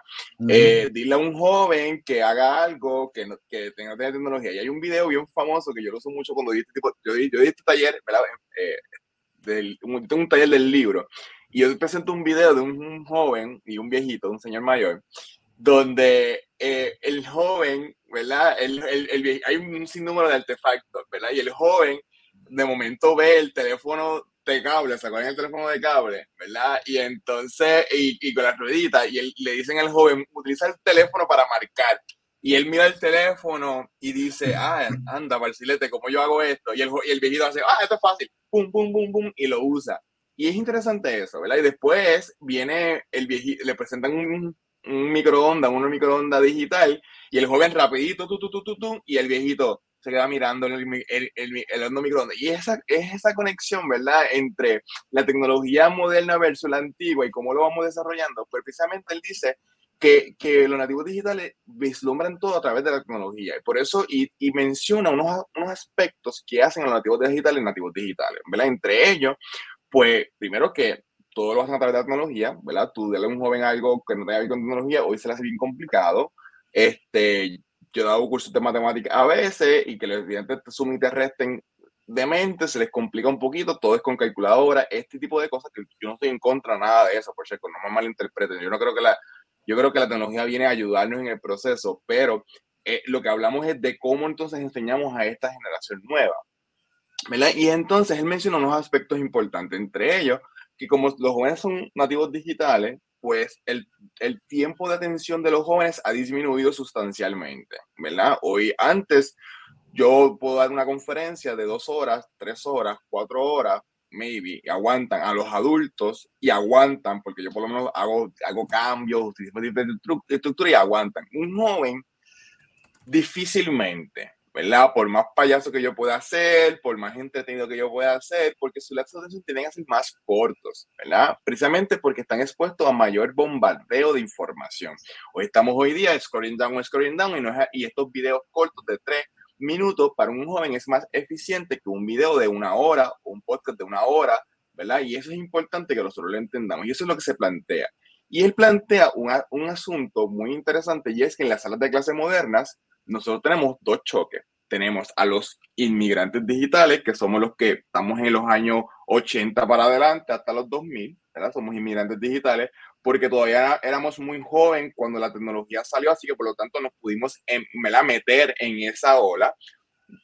Speaker 2: Eh, dile a un joven que haga algo que, no, que tenga, tecnología. Y hay un video bien famoso que yo lo uso mucho cuando di este, tipo, yo, di, yo di este taller, ¿verdad? Eh, del, un, un taller del libro y yo presento un video de un, joven y un viejito, un señor mayor, donde eh, el joven, ¿verdad? El, el, hay un sinnúmero de artefactos, ¿verdad? Y el joven de momento ve el teléfono de cable, sacó el teléfono de cable, ¿verdad? Y entonces, y, y con la ruedita, y él, le dicen al joven, utiliza el teléfono para marcar. Y él mira el teléfono y dice, ah, anda, Marcilete, ¿cómo yo hago esto? Y el, y el viejito hace, ah, esto es fácil, pum, pum, pum, pum, y lo usa. Y es interesante eso, ¿verdad? Y después viene el viejito, le presentan un, un microondas, una microondas digital, y el joven rapidito, tu, tu, tu, tu, tu, y el viejito se queda mirando el, el, el, el microondas. Y esa, es esa conexión, ¿verdad? Entre la tecnología moderna versus la antigua y cómo lo vamos desarrollando. Pues precisamente él dice que, que los nativos digitales vislumbran todo a través de la tecnología. Y por eso, y, y menciona unos, unos aspectos que hacen a los nativos digitales nativos digitales, ¿verdad? Entre ellos, pues primero que todo lo hacen a través de la tecnología, ¿verdad? Tú dale a un joven algo que no tenga que con tecnología, hoy se le hace bien complicado. Este, yo he dado cursos de matemáticas a veces y que los estudiantes te sumen y te resten de mente, se les complica un poquito, todo es con calculadora, este tipo de cosas que yo no estoy en contra nada de eso, por cierto, no me malinterpreten. Yo no creo que la, yo creo que la tecnología viene a ayudarnos en el proceso, pero eh, lo que hablamos es de cómo entonces enseñamos a esta generación nueva. Y entonces él menciona unos aspectos importantes, entre ellos que como los jóvenes son nativos digitales, pues el, el, tiempo de atención de los jóvenes ha disminuido sustancialmente, ¿verdad? Hoy antes yo puedo dar una conferencia de dos horas, tres horas, cuatro horas, maybe, y aguantan a los adultos y aguantan, porque yo por lo menos hago, hago cambios, utilizo estructura y aguantan. Un joven difícilmente, ¿verdad? Por más payaso que yo pueda hacer, por más entretenido que yo pueda hacer, porque sus lapsos de atención tienen que ser más cortos, ¿verdad? Precisamente porque están expuestos a mayor bombardeo de información. Hoy estamos hoy día scrolling down, scrolling down, y, no es, y estos videos cortos de tres minutos para un joven es más eficiente que un video de una hora o un podcast de una hora, ¿verdad? Y eso es importante que nosotros lo entendamos, y eso es lo que se plantea. Y él plantea un, un asunto muy interesante, y es que en las salas de clase modernas, nosotros tenemos dos choques. Tenemos a los inmigrantes digitales, que somos los que estamos en los años 80 para adelante, hasta los 2000, ¿verdad? Somos inmigrantes digitales, porque todavía éramos muy jóvenes cuando la tecnología salió, así que por lo tanto nos pudimos en, meter en esa ola,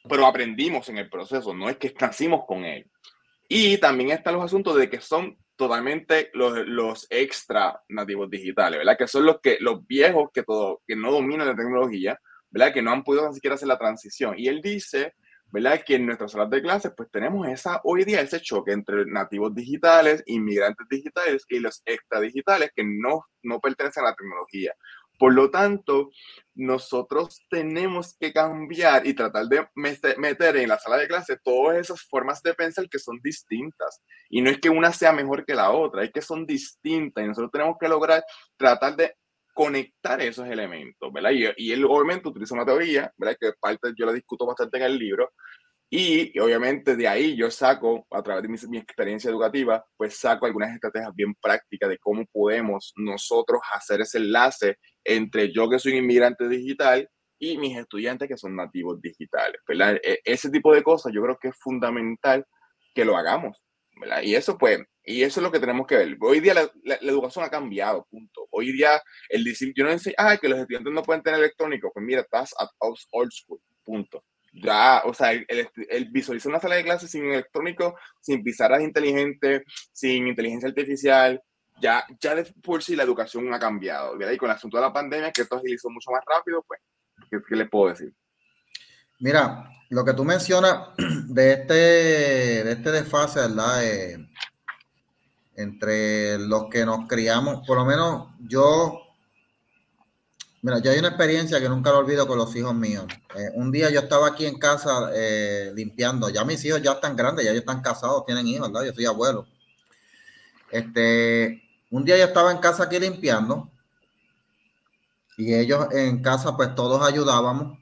Speaker 2: pero aprendimos en el proceso, no es que nacimos con él. Y también están los asuntos de que son totalmente los, los extra nativos digitales, ¿verdad? Que son los que los viejos que todo que no dominan la tecnología, ¿verdad? Que no han podido ni siquiera hacer la transición. Y él dice, ¿verdad? Que en nuestras salas de clases, pues tenemos esa, hoy día ese choque entre nativos digitales, inmigrantes digitales y los extra digitales que no, no pertenecen a la tecnología. Por lo tanto, nosotros tenemos que cambiar y tratar de meter en la sala de clase todas esas formas de pensar que son distintas. Y no es que una sea mejor que la otra, es que son distintas y nosotros tenemos que lograr tratar de conectar esos elementos, ¿verdad? Y, y él obviamente utiliza una teoría, ¿verdad? Que parte yo la discuto bastante en el libro, y, obviamente de ahí yo saco, a través de mi, mi, experiencia educativa, pues saco algunas estrategias bien prácticas de cómo podemos nosotros hacer ese enlace entre yo que soy un inmigrante digital y mis estudiantes que son nativos digitales, ¿verdad? E, ese tipo de cosas yo creo que es fundamental que lo hagamos, ¿verdad? Y eso pues, y eso es lo que tenemos que ver. Hoy día la, educación ha cambiado, punto. Hoy día el decir, yo no enseño, ah, que los estudiantes no pueden tener electrónico, pues mira, estás at old school, punto ya, o sea, el, el, visualizar una sala de clases sin electrónico, sin pizarras inteligentes, sin inteligencia artificial, ya, ya de por sí la educación ha cambiado. ¿verdad? Y con el asunto de la pandemia, que esto agilizó mucho más rápido, pues, ¿qué, qué les puedo decir?
Speaker 1: Mira, lo que tú mencionas de este, de este desfase, ¿verdad? Eh, entre los que nos criamos, por lo menos yo Mira, yo hay una experiencia que nunca lo olvido con los hijos míos. Eh, un día yo estaba aquí en casa eh, limpiando. Ya mis hijos ya están grandes, ya ellos están casados, tienen hijos, ¿verdad? Yo soy abuelo. Este, un día yo estaba en casa aquí limpiando y ellos en casa pues todos ayudábamos.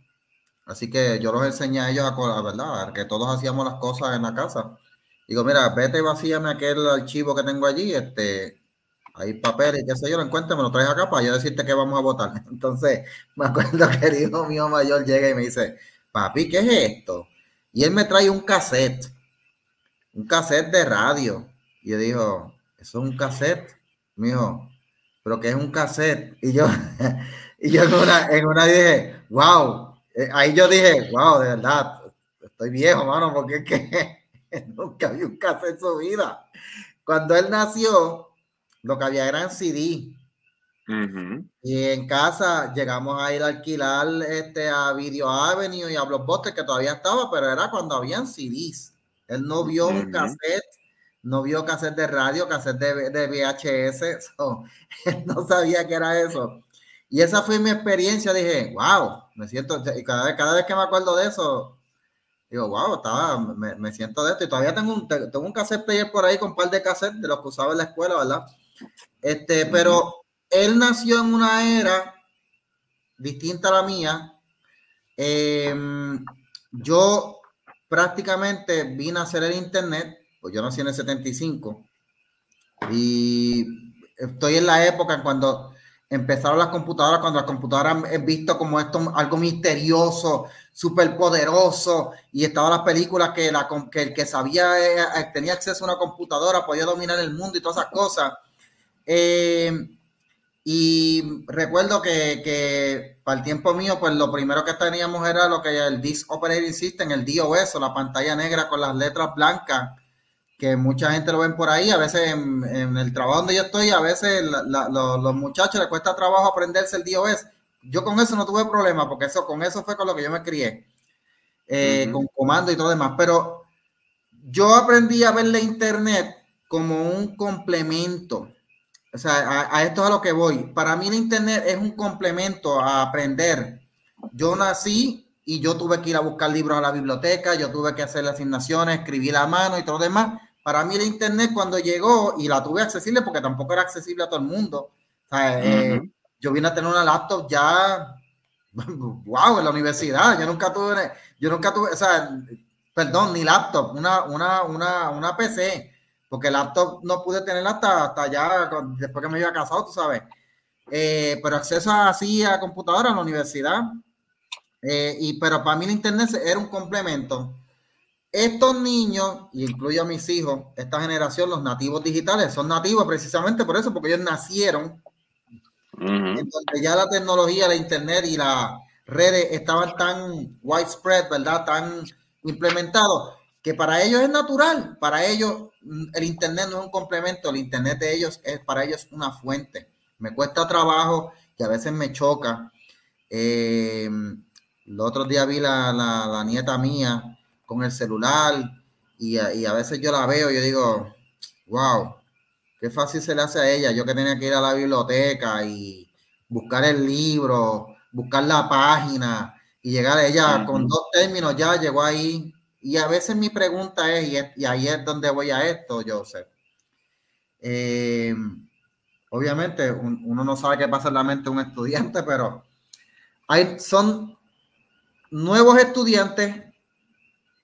Speaker 1: Así que yo los enseñé a ellos a, ¿verdad? que todos hacíamos las cosas en la casa. Digo, mira, vete y vacíame aquel archivo que tengo allí, este, hay papeles, qué sé yo, lo encuentro, me lo traes acá para yo decirte que vamos a votar. Entonces, me acuerdo que el hijo mío mayor llega y me dice, papi, ¿qué es esto? Y él me trae un cassette, un cassette de radio. Y yo digo, ¿eso es un cassette? Me dijo, ¿pero qué es un cassette? Y yo, y yo en una, en una dije, wow. Eh, ahí yo dije, wow, de verdad, estoy viejo, mano, porque es que nunca vi un cassette en su vida. Cuando él nació, lo que había eran CD. Y en casa llegamos a ir a alquilar este, a Video Avenue y a Blockbuster, que todavía estaba, pero era cuando habían CDs. Él no vio un cassette, no vio cassette de radio, cassette de, de VHS, él no sabía qué era eso. Y esa fue mi experiencia, dije, wow, me siento, y cada cada vez que me acuerdo de eso, digo, wow, estaba, me, me siento de esto. Y todavía tengo un, tengo un cassette player por ahí con un par de cassettes de los que usaba en la escuela, ¿verdad? Este, pero él nació en una era distinta a la mía. Em, yo prácticamente vine a hacer el internet, pues yo nací en el 75 y estoy en la época cuando empezaron las computadoras, cuando las computadoras he visto como esto algo misterioso, súper poderoso, y estaban las películas que, la, que el que sabía, eh, eh, tenía acceso a una computadora, podía dominar el mundo y todas esas cosas. Eh, y recuerdo que, que, para el tiempo mío, pues lo primero que teníamos era lo que el Disk Operating System, el DOS o la pantalla negra con las letras blancas, que mucha gente lo ven por ahí. A veces en, el trabajo donde yo estoy, a veces los muchachos les cuesta trabajo aprenderse el DOS. Yo con eso no tuve problema, porque eso, con eso fue con lo que yo me crié, eh, con comando y todo demás. Pero yo aprendí a ver la internet como un complemento o sea, a, esto es a lo que voy. Para mí el Internet es un complemento a aprender. Yo nací y yo tuve que ir a buscar libros a la biblioteca, yo tuve que hacer las asignaciones, escribir a mano y todo lo demás. Para mí el Internet cuando llegó y la tuve accesible porque tampoco era accesible a todo el mundo. O sea, eh, yo vine a tener una laptop ya, wow, en la universidad. Yo nunca tuve, yo nunca tuve, o sea, perdón, ni laptop, una, una, una, una PC porque laptop no pude tener hasta, hasta ya después que me había casado, tú sabes. Eh, pero acceso así a computadora en la universidad. Eh, y, pero para mí el internet era un complemento. Estos niños, y incluyo a mis hijos, esta generación, los nativos digitales, son nativos precisamente por eso, porque ellos nacieron en donde ya la tecnología, la internet y las redes estaban tan widespread, ¿verdad? Tan implementados, que para ellos es natural, para ellos el Internet no es un complemento, el Internet de ellos es para ellos una fuente. Me cuesta trabajo y a veces me choca. Eh, el otro día vi la, la, nieta mía con el celular y y a veces yo la veo y yo digo, wow, qué fácil se le hace a ella. Yo que tenía que ir a la biblioteca y buscar el libro, buscar la página y llegar a ella con dos términos, ya llegó ahí. Y a veces mi pregunta es, y, ahí es donde voy a esto, Joseph. Eh, obviamente uno no sabe qué pasa en la mente de un estudiante, pero hay, son nuevos estudiantes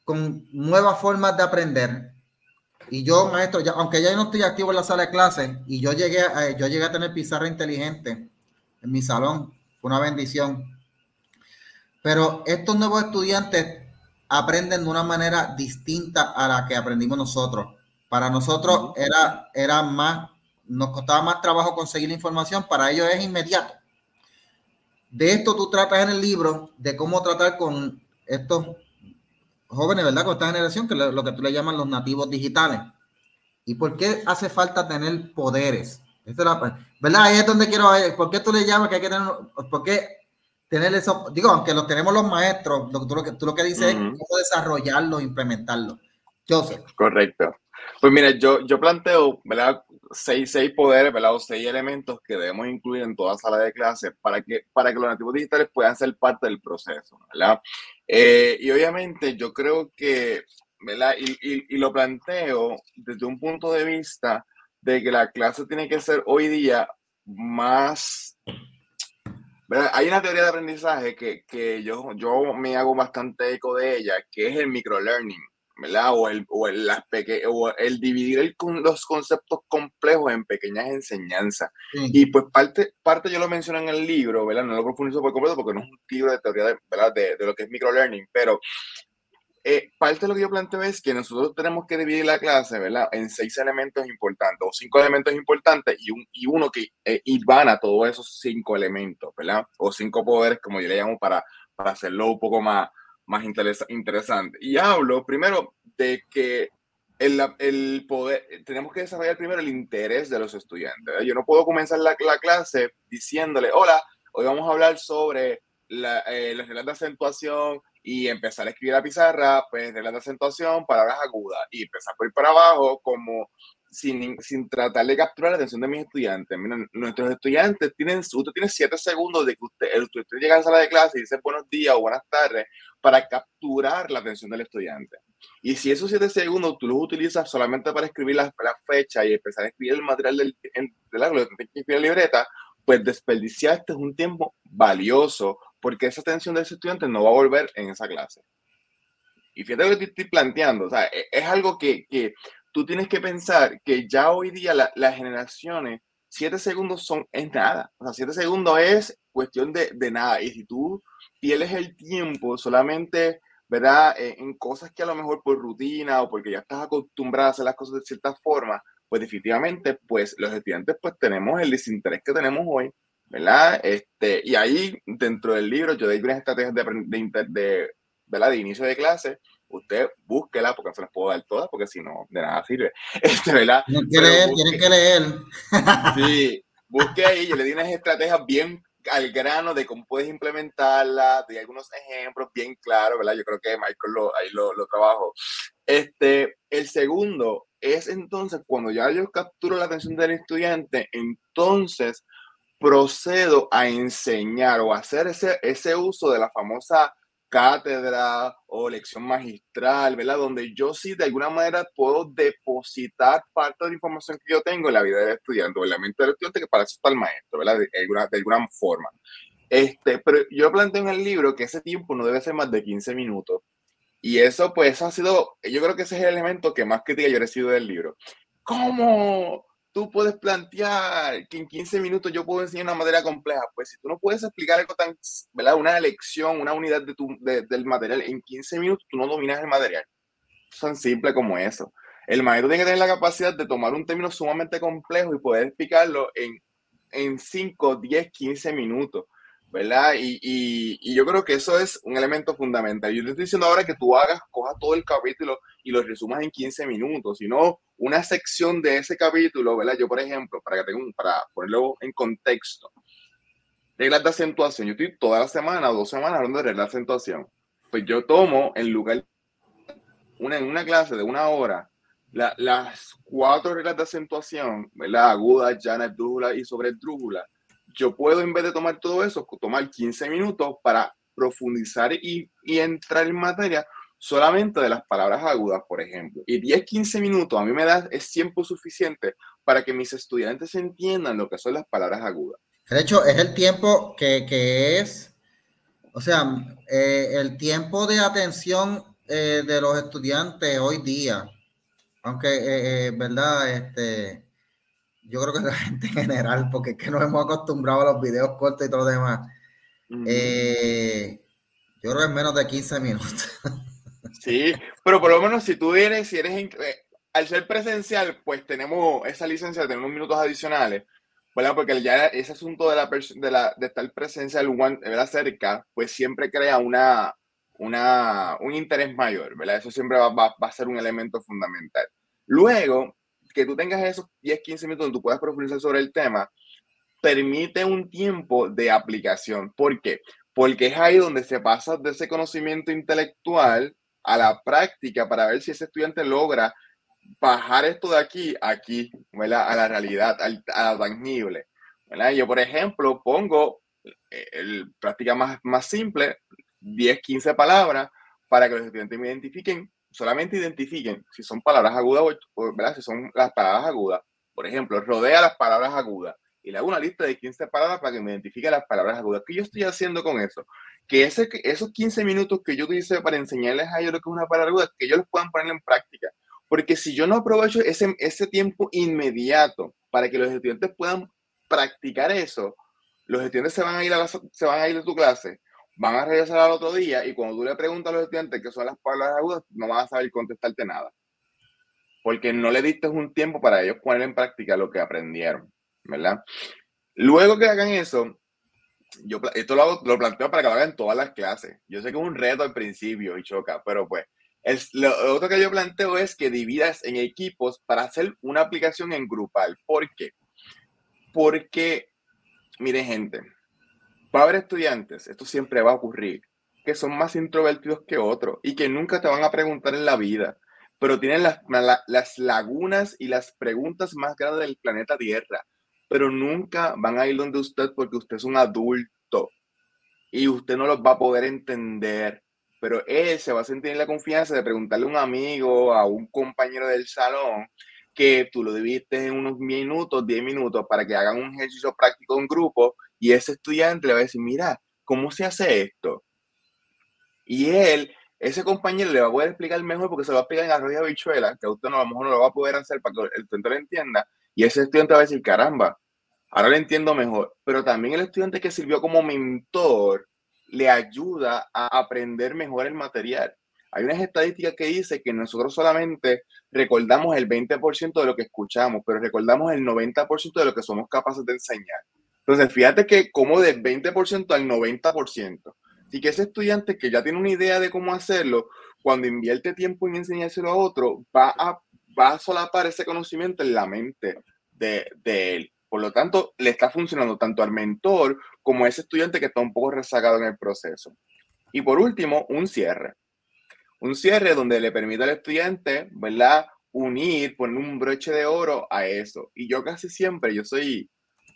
Speaker 1: con nuevas formas de aprender. Y yo, maestro, ya, aunque ya no estoy activo en la sala de clases, y yo llegué, a, yo llegué a tener pizarra inteligente en mi salón, fue una bendición. Pero estos nuevos estudiantes aprenden de una manera distinta a la que aprendimos nosotros. Para nosotros era, era más, nos costaba más trabajo conseguir la información, para ellos es inmediato. De esto tú tratas en el libro, de cómo tratar con estos jóvenes, ¿verdad? Con esta generación, que es lo que tú le llaman los nativos digitales. ¿Y por qué hace falta tener poderes? ¿Verdad? Ahí es donde quiero ir. ¿Por qué tú le llamas que hay que tener, por qué tener eso? Digo, aunque lo tenemos los maestros, lo, tú, lo que, tú lo que dices es cómo desarrollarlo, implementarlo. Joseph.
Speaker 2: Correcto. Pues mira, yo, yo planteo, ¿verdad? Seis, seis poderes, ¿verdad? O seis elementos que debemos incluir en toda sala de clase para que, para que los nativos digitales puedan ser parte del proceso, ¿verdad? Eh, y obviamente yo creo que, ¿verdad? Y, y, lo planteo desde un punto de vista de que la clase tiene que ser hoy día más... ¿verdad? Hay una teoría de aprendizaje que, que yo, yo me hago bastante eco de ella, que es el microlearning. ¿Verdad? O el, o el, las o el dividir el, los conceptos complejos en pequeñas enseñanzas. Y pues parte, parte yo lo menciono en el libro, ¿verdad? No lo profundizo por completo porque no es un libro de teoría de, ¿verdad? de, de lo que es microlearning, pero eh, parte de lo que yo planteo es que nosotros tenemos que dividir la clase, ¿verdad? En seis elementos importantes o cinco elementos importantes y, un, y uno que eh, van a todos esos cinco elementos, ¿verdad? O cinco poderes, como yo le llamo, para, para hacerlo un poco más más interesante. Y hablo primero de que el, el, poder, tenemos que desarrollar primero el interés de los estudiantes. Yo no puedo comenzar la, la, clase diciéndole, hola, hoy vamos a hablar sobre la, eh, las reglas de acentuación y empezar a escribir la pizarra, pues reglas de acentuación, palabras agudas y empezar por ir para abajo como sin, sin tratar de capturar la atención de mis estudiantes. Miren, nuestros estudiantes tienen, usted tiene siete segundos de que usted, usted llega a la sala de clase y dice buenos días o buenas tardes para capturar la atención del estudiante. Y si esos siete segundos tú los utilizas solamente para escribir la, la fecha y empezar a escribir el material del, del, la libreta, pues desperdiciaste un tiempo valioso porque esa atención de ese estudiante no va a volver en esa clase. Y fíjate lo que te estoy planteando, o sea, e, es algo que, que tú tienes que pensar que ya hoy día las generaciones, siete segundos son, es nada. O sea, siete segundos es cuestión de, de nada. Y si tú pierdes el tiempo solamente, ¿verdad? Eh, en cosas que a lo mejor por rutina o porque ya estás acostumbrado a hacer las cosas de cierta forma, pues definitivamente, pues los estudiantes pues tenemos el desinterés que tenemos hoy, ¿verdad? Este, y ahí dentro del libro yo doy unas estrategias de, de, de, ¿verdad? de inicio de clase usted búsquela, porque no se las puedo dar todas, porque si no, de nada sirve. Este, ¿verdad?
Speaker 1: Tienen que leer, tienen que leer.
Speaker 2: Sí, busque ahí, yo le di unas estrategias bien al grano de cómo puedes implementarla, de algunos ejemplos bien claros, ¿verdad? Yo creo que Michael lo, ahí lo, lo trabajó. Este, el segundo es entonces cuando ya yo capturo la atención del estudiante, entonces procedo a enseñar o hacer ese, ese uso de la famosa cátedra o lección magistral, ¿verdad? Donde yo sí de alguna manera puedo depositar parte de la información que yo tengo en la vida del estudiante o en la mente del estudiante, que para eso está el maestro, ¿verdad? De alguna, de alguna forma. Este, pero yo planteo en el libro que ese tiempo no debe ser más de 15 minutos. Y eso, pues, ha sido, yo creo que ese es el elemento que más crítica yo he recibido del libro. ¿Cómo? Tú puedes plantear que en 15 minutos yo puedo enseñar una materia compleja. Pues si tú no puedes explicar algo tan, ¿verdad? Una lección, una unidad de tu, del material en 15 minutos, tú no dominas el material. Es tan simple como eso. El maestro tiene que tener la capacidad de tomar un término sumamente complejo y poder explicarlo en, en 5, 10, 15 minutos. ¿Verdad? Y, y, yo creo que eso es un elemento fundamental. Yo te estoy diciendo ahora que tú hagas, cojas todo el capítulo y lo resumas en 15 minutos, sino una sección de ese capítulo, ¿verdad? Yo, por ejemplo, para que tenga un, para ponerlo en contexto, reglas de acentuación. Yo estoy toda la semana, dos semanas hablando de reglas de acentuación. Pues yo tomo en lugar una, en una clase de una hora las cuatro reglas de acentuación, ¿verdad? Aguda, llana, drújula y sobre drújula yo puedo en vez de tomar todo eso, tomar 15 minutos para profundizar y, entrar en materia solamente de las palabras agudas, por ejemplo. Y 10, 15 minutos a mí me da, es tiempo suficiente para que mis estudiantes entiendan lo que son las palabras agudas.
Speaker 1: De hecho, es el tiempo que, que es, o sea, eh, el tiempo de atención eh, de los estudiantes hoy día, aunque, eh, verdad, este, yo creo que la gente en general, porque es que nos hemos acostumbrado a los videos cortos y todo lo demás. yo creo que es menos de 15 minutos.
Speaker 2: Sí, pero por lo menos si tú vienes, si eres, al ser presencial, pues tenemos esa licencia de tener unos minutos adicionales, ¿verdad? Porque ya ese asunto de, la, de, la, de estar presencial ¿verdad? cerca, pues siempre crea una, una, un interés mayor, ¿verdad? Eso siempre va, va, a ser un elemento fundamental. Luego, que tú tengas esos 10, 15 minutos donde tú puedas profundizar sobre el tema, permite un tiempo de aplicación. ¿Por qué? Porque es ahí donde se pasa de ese conocimiento intelectual a la práctica para ver si ese estudiante logra bajar esto de aquí aquí, ¿verdad? A la realidad, a la tangible. ¿verdad? Yo, por ejemplo, pongo eh, el, práctica más, más simple, 10, 15 palabras, para que los estudiantes me identifiquen, solamente identifiquen si son palabras agudas o, ¿verdad? Si son las palabras agudas. Por ejemplo, rodea las palabras agudas y le hago una lista de 15 palabras para que me identifique las palabras agudas. ¿Qué yo estoy haciendo con eso? Que ese, esos 15 minutos que yo utilicé para enseñarles a ellos lo que es una palabra aguda, que ellos los puedan poner en práctica. Porque si yo no aprovecho ese, ese tiempo inmediato para que los estudiantes puedan practicar eso, los estudiantes se van a ir, a se van a ir de tu clase, van a regresar al otro día y cuando tú le preguntas a los estudiantes qué son las palabras agudas, no van a saber contestarte nada. Porque no le diste un tiempo para ellos poner en práctica lo que aprendieron, ¿verdad? Luego que hagan eso, yo esto lo, lo planteo para que lo hagan en todas las clases. Yo sé que es un reto al principio y choca, pero pues lo otro que yo planteo es que dividas en equipos para hacer una aplicación en grupal. ¿Por qué? Porque, mire gente, va a haber estudiantes, esto siempre va a ocurrir, que son más introvertidos que otros y que nunca te van a preguntar en la vida, pero tienen las, las lagunas y las preguntas más grandes del planeta Tierra, pero nunca van a ir donde usted porque usted es un adulto y usted no los va a poder entender pero él se va a sentir en la confianza de preguntarle a un amigo, a un compañero del salón, que tú lo dividiste en unos minutos, 10 minutos, para que hagan un ejercicio práctico en grupo y ese estudiante le va a decir, mira, ¿cómo se hace esto? Y él, ese compañero le va a poder explicar mejor porque se va a explicar en arroz y habichuela, que usted no, a lo mejor no lo va a poder hacer para que el estudiante lo entienda. Y ese estudiante va a decir, caramba, ahora lo entiendo mejor. Pero también el estudiante que sirvió como mentor le ayuda a aprender mejor el material. Hay unas estadísticas que dice que nosotros solamente recordamos el 20% de lo que escuchamos, pero recordamos el 90% de lo que somos capaces de enseñar. Entonces, fíjate que como del 20% al 90%. Así que ese estudiante que ya tiene una idea de cómo hacerlo, cuando invierte tiempo en enseñárselo a otro, va a, va a solapar ese conocimiento en la mente de, de él. Por lo tanto, le está funcionando tanto al mentor como a ese estudiante que está un poco rezagado en el proceso. Y por último, un cierre. Un cierre donde le permite al estudiante, ¿verdad? Unir, poner un broche de oro a eso. Y yo casi siempre, yo soy,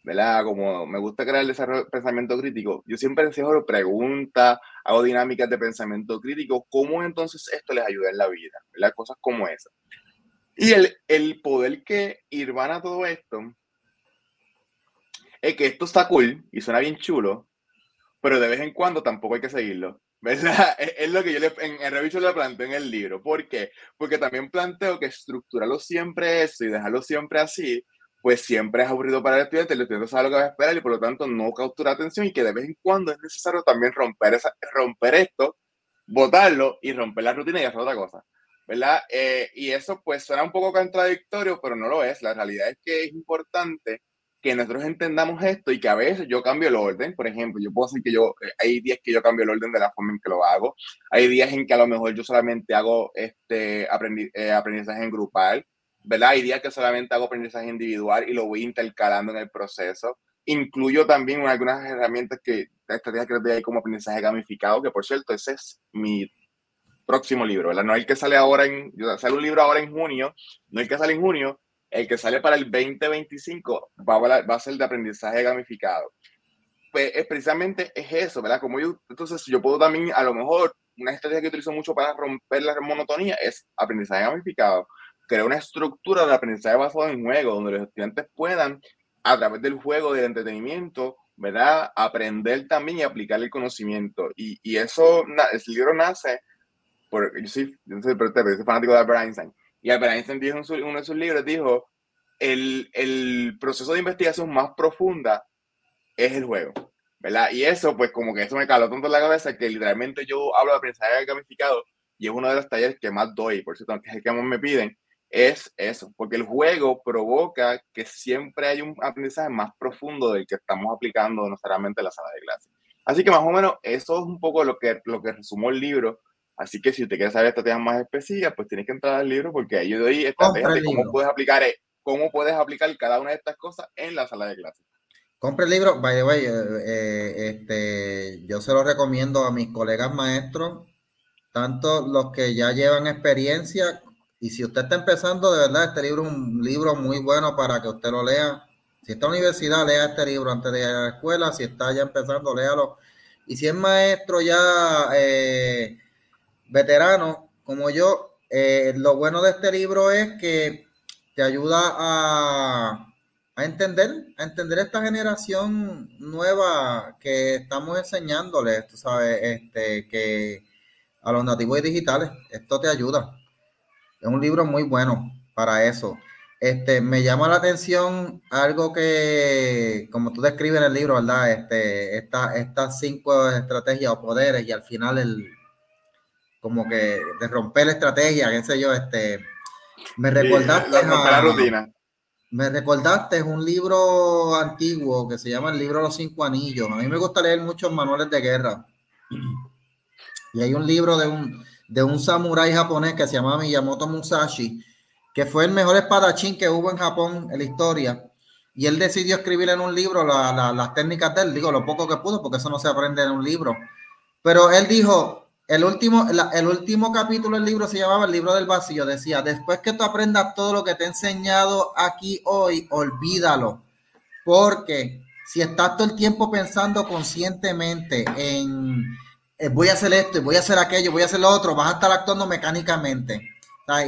Speaker 2: ¿verdad? Como me gusta crear el desarrollo de pensamiento crítico, yo siempre encierro preguntas, hago dinámicas de pensamiento crítico. ¿Cómo entonces esto les ayuda en la vida? ¿Verdad? Cosas como esas. Y el, el poder que a todo esto es que esto está cool y suena bien chulo, pero de vez en cuando tampoco hay que seguirlo. ¿Verdad? Es, lo que yo le, en, en Revision le planteo en el libro. ¿Por qué? Porque también planteo que estructurarlo siempre eso y dejarlo siempre así, pues siempre es aburrido para el estudiante, el estudiante sabe lo que va a esperar y por lo tanto no captura atención y que de vez en cuando es necesario también romper, esa, romper esto, botarlo y romper la rutina y hacer otra cosa. ¿Verdad? Eh, y eso pues suena un poco contradictorio, pero no lo es. La realidad es que es importante que nosotros entendamos esto y que a veces yo cambio el orden. Por ejemplo, yo puedo decir que yo, eh, hay días que yo cambio el orden de la forma en que lo hago. Hay días en que a lo mejor yo solamente hago este eh, aprendizaje en grupal, ¿verdad? Hay días que solamente hago aprendizaje individual y lo voy intercalando en el proceso. Incluyo también algunas herramientas que, estrategias que les doy ahí como aprendizaje gamificado, que por cierto, ese es mi próximo libro, ¿verdad? No el que sale ahora en, sale un libro ahora en junio, no el que sale en junio, el que sale para el 2025 va a, va a ser de aprendizaje gamificado. Pues precisamente es eso, ¿verdad? Como yo, entonces yo puedo también, a lo mejor, una estrategia que utilizo mucho para romper la monotonía es aprendizaje gamificado. Crear una estructura de aprendizaje basado en juego, donde los estudiantes puedan, a través del juego, del entretenimiento, ¿verdad? Aprender también y aplicar el conocimiento. Y, y eso, ese libro nace, por, yo soy, yo soy, fanático de Albert Einstein, y Albert Einstein dijo en uno de sus libros, dijo, el, el proceso de investigación más profunda es el juego, ¿verdad? Y eso, pues como que eso me caló tanto en la cabeza que literalmente yo hablo de aprendizaje gamificado y es uno de los talleres que más doy, por cierto, que es el que más me piden, es eso, porque el juego provoca que siempre hay un aprendizaje más profundo del que estamos aplicando necesariamente en la sala de clase. Así que más o menos eso es un poco lo que, lo que resumó el libro. Así que si usted quiere saber estrategias más específicas, pues tiene que entrar al libro porque ahí yo doy estrategias de cómo puedes aplicar eh, cómo puedes aplicar cada una de estas cosas en la sala de clase.
Speaker 1: Compre el libro, by the way, eh, eh, este, yo se lo recomiendo a mis colegas maestros, tanto los que ya llevan experiencia, y si usted está empezando, de verdad, este libro es un libro muy bueno para que usted lo lea. Si está en la universidad, lea este libro antes de ir a la escuela, si está ya empezando, léalo. Y si es maestro ya eh, veterano, como yo, lo bueno de este libro es que te ayuda a a entender, a entender esta generación nueva que estamos enseñándoles, tú sabes, este, que a los nativos digitales, esto te ayuda. Es un libro muy bueno para eso. Este, me llama la atención algo que, como tú describes en el libro, ¿verdad? Este, esta, estas cinco estrategias o poderes y al final el, como que de romper la estrategia, qué sé yo, este, me recordaste
Speaker 2: la rutina
Speaker 1: me recordaste, es un libro antiguo que se llama el libro de los cinco anillos. A mí me gusta leer muchos manuales de guerra. Y hay un libro de un, de un samurái japonés que se llama Miyamoto Musashi, que fue el mejor espadachín que hubo en Japón en la historia. Y él decidió escribir en un libro las técnicas de él, digo, lo poco que pudo, porque eso no se aprende en un libro. Pero él dijo, el último, el último capítulo del libro se llamaba El libro del vacío. Decía, después que tú aprendas todo lo que te he enseñado aquí hoy, olvídalo. Porque si estás todo el tiempo pensando conscientemente en eh, voy a hacer esto, voy a hacer aquello, voy a hacer lo otro, vas a estar actuando mecánicamente.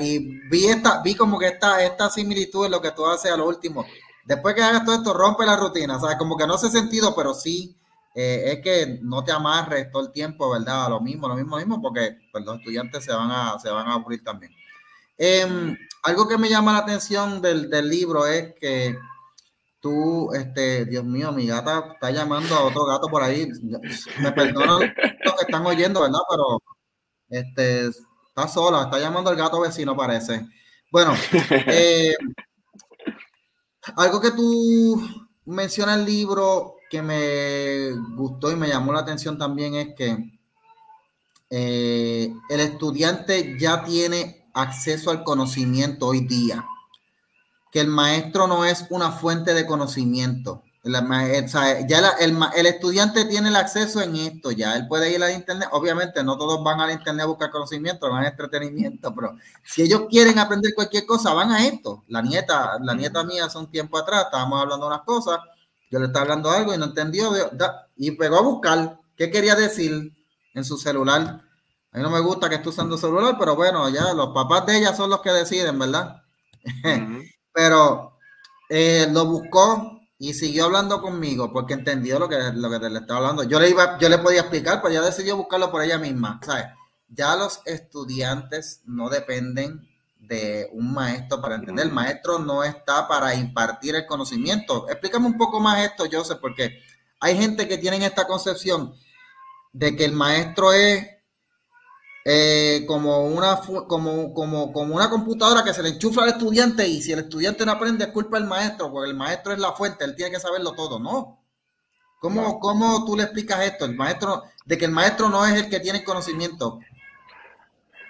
Speaker 1: y vi esta, vi como que esta, esta similitud en lo que tú haces a lo último. Después que hagas todo esto, rompe la rutina. ¿sabes? Como que no hace sentido, pero sí eh, es que no te amarres todo el tiempo, ¿verdad? lo mismo, lo mismo, lo mismo, porque pues, los estudiantes se van a, se van a aburrir también. Em, algo que me llama la atención del, del, libro es que tú, este, Dios mío, mi gata está llamando a otro gato por ahí. Me perdonan los que están oyendo, ¿verdad? Pero este, está sola, está llamando al gato vecino, parece. Bueno, eh, algo que tú mencionas el libro que me gustó y me llamó la atención también es que eh, el estudiante ya tiene acceso al conocimiento hoy día, que el maestro no es una fuente de conocimiento. ya el, estudiante tiene el acceso en esto, ya él puede ir al internet. Obviamente, no todos van al internet a buscar conocimiento, van a entretenimiento, pero si ellos quieren aprender cualquier cosa, van a esto. La nieta, la nieta mía hace un tiempo atrás, estábamos hablando de unas cosas yo le estaba hablando algo y no entendió y pegó a buscar qué quería decir en su celular. A mí no me gusta que esté usando celular, pero bueno, ya los papás de ella son los que deciden, ¿verdad? pero eh, lo buscó y siguió hablando conmigo porque entendió lo que, lo que le estaba hablando. Yo le, iba, yo le podía explicar, pero ella decidió buscarlo por ella misma. ¿sabes? Ya los estudiantes no dependen de un maestro para entender. El maestro no está para impartir el conocimiento. Explícame un poco más esto, Joseph, porque hay gente que tiene esta concepción de que el maestro es eh, como, una, como, como, como una computadora que se le enchufa al estudiante y si el estudiante no aprende es culpa del maestro, porque el maestro es la fuente, él tiene que saberlo todo. No. ¿Cómo, ¿Cómo tú le explicas esto? El maestro, de que el maestro no es el que tiene el conocimiento.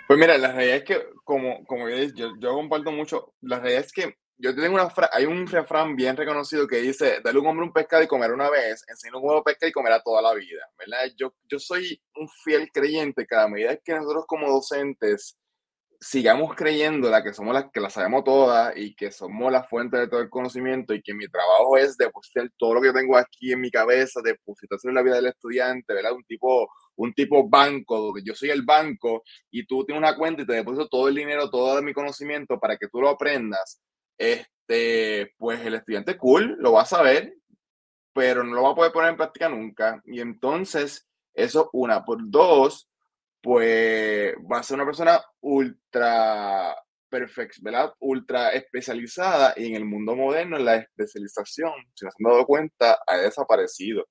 Speaker 2: Pues mira, la realidad es que, como, como yo, yo, comparto mucho, la realidad es que yo tengo una hay un refrán bien reconocido que dice, dale un hombre un pescado y comer una vez, enseña un huevo pesca y comerá toda la vida, ¿verdad? Yo, yo soy un fiel creyente que a medida que nosotros como docentes sigamos creyendo la que somos las que la sabemos todas y que somos la fuente de todo el conocimiento y que mi trabajo es depositar todo lo que tengo aquí en mi cabeza, depositar en la vida del estudiante, ¿verdad? Un tipo, un tipo banco, donde yo soy el banco y tú tienes una cuenta y te deposito todo el dinero, todo mi conocimiento para que tú lo aprendas. Este, pues el estudiante cool lo va a saber, pero no lo va a poder poner en práctica nunca. Y entonces, eso una. Por dos, pues va a ser una persona ultra perfecta, ¿verdad? Ultra especializada y en el mundo moderno la especialización, si no se han dado cuenta, ha desaparecido,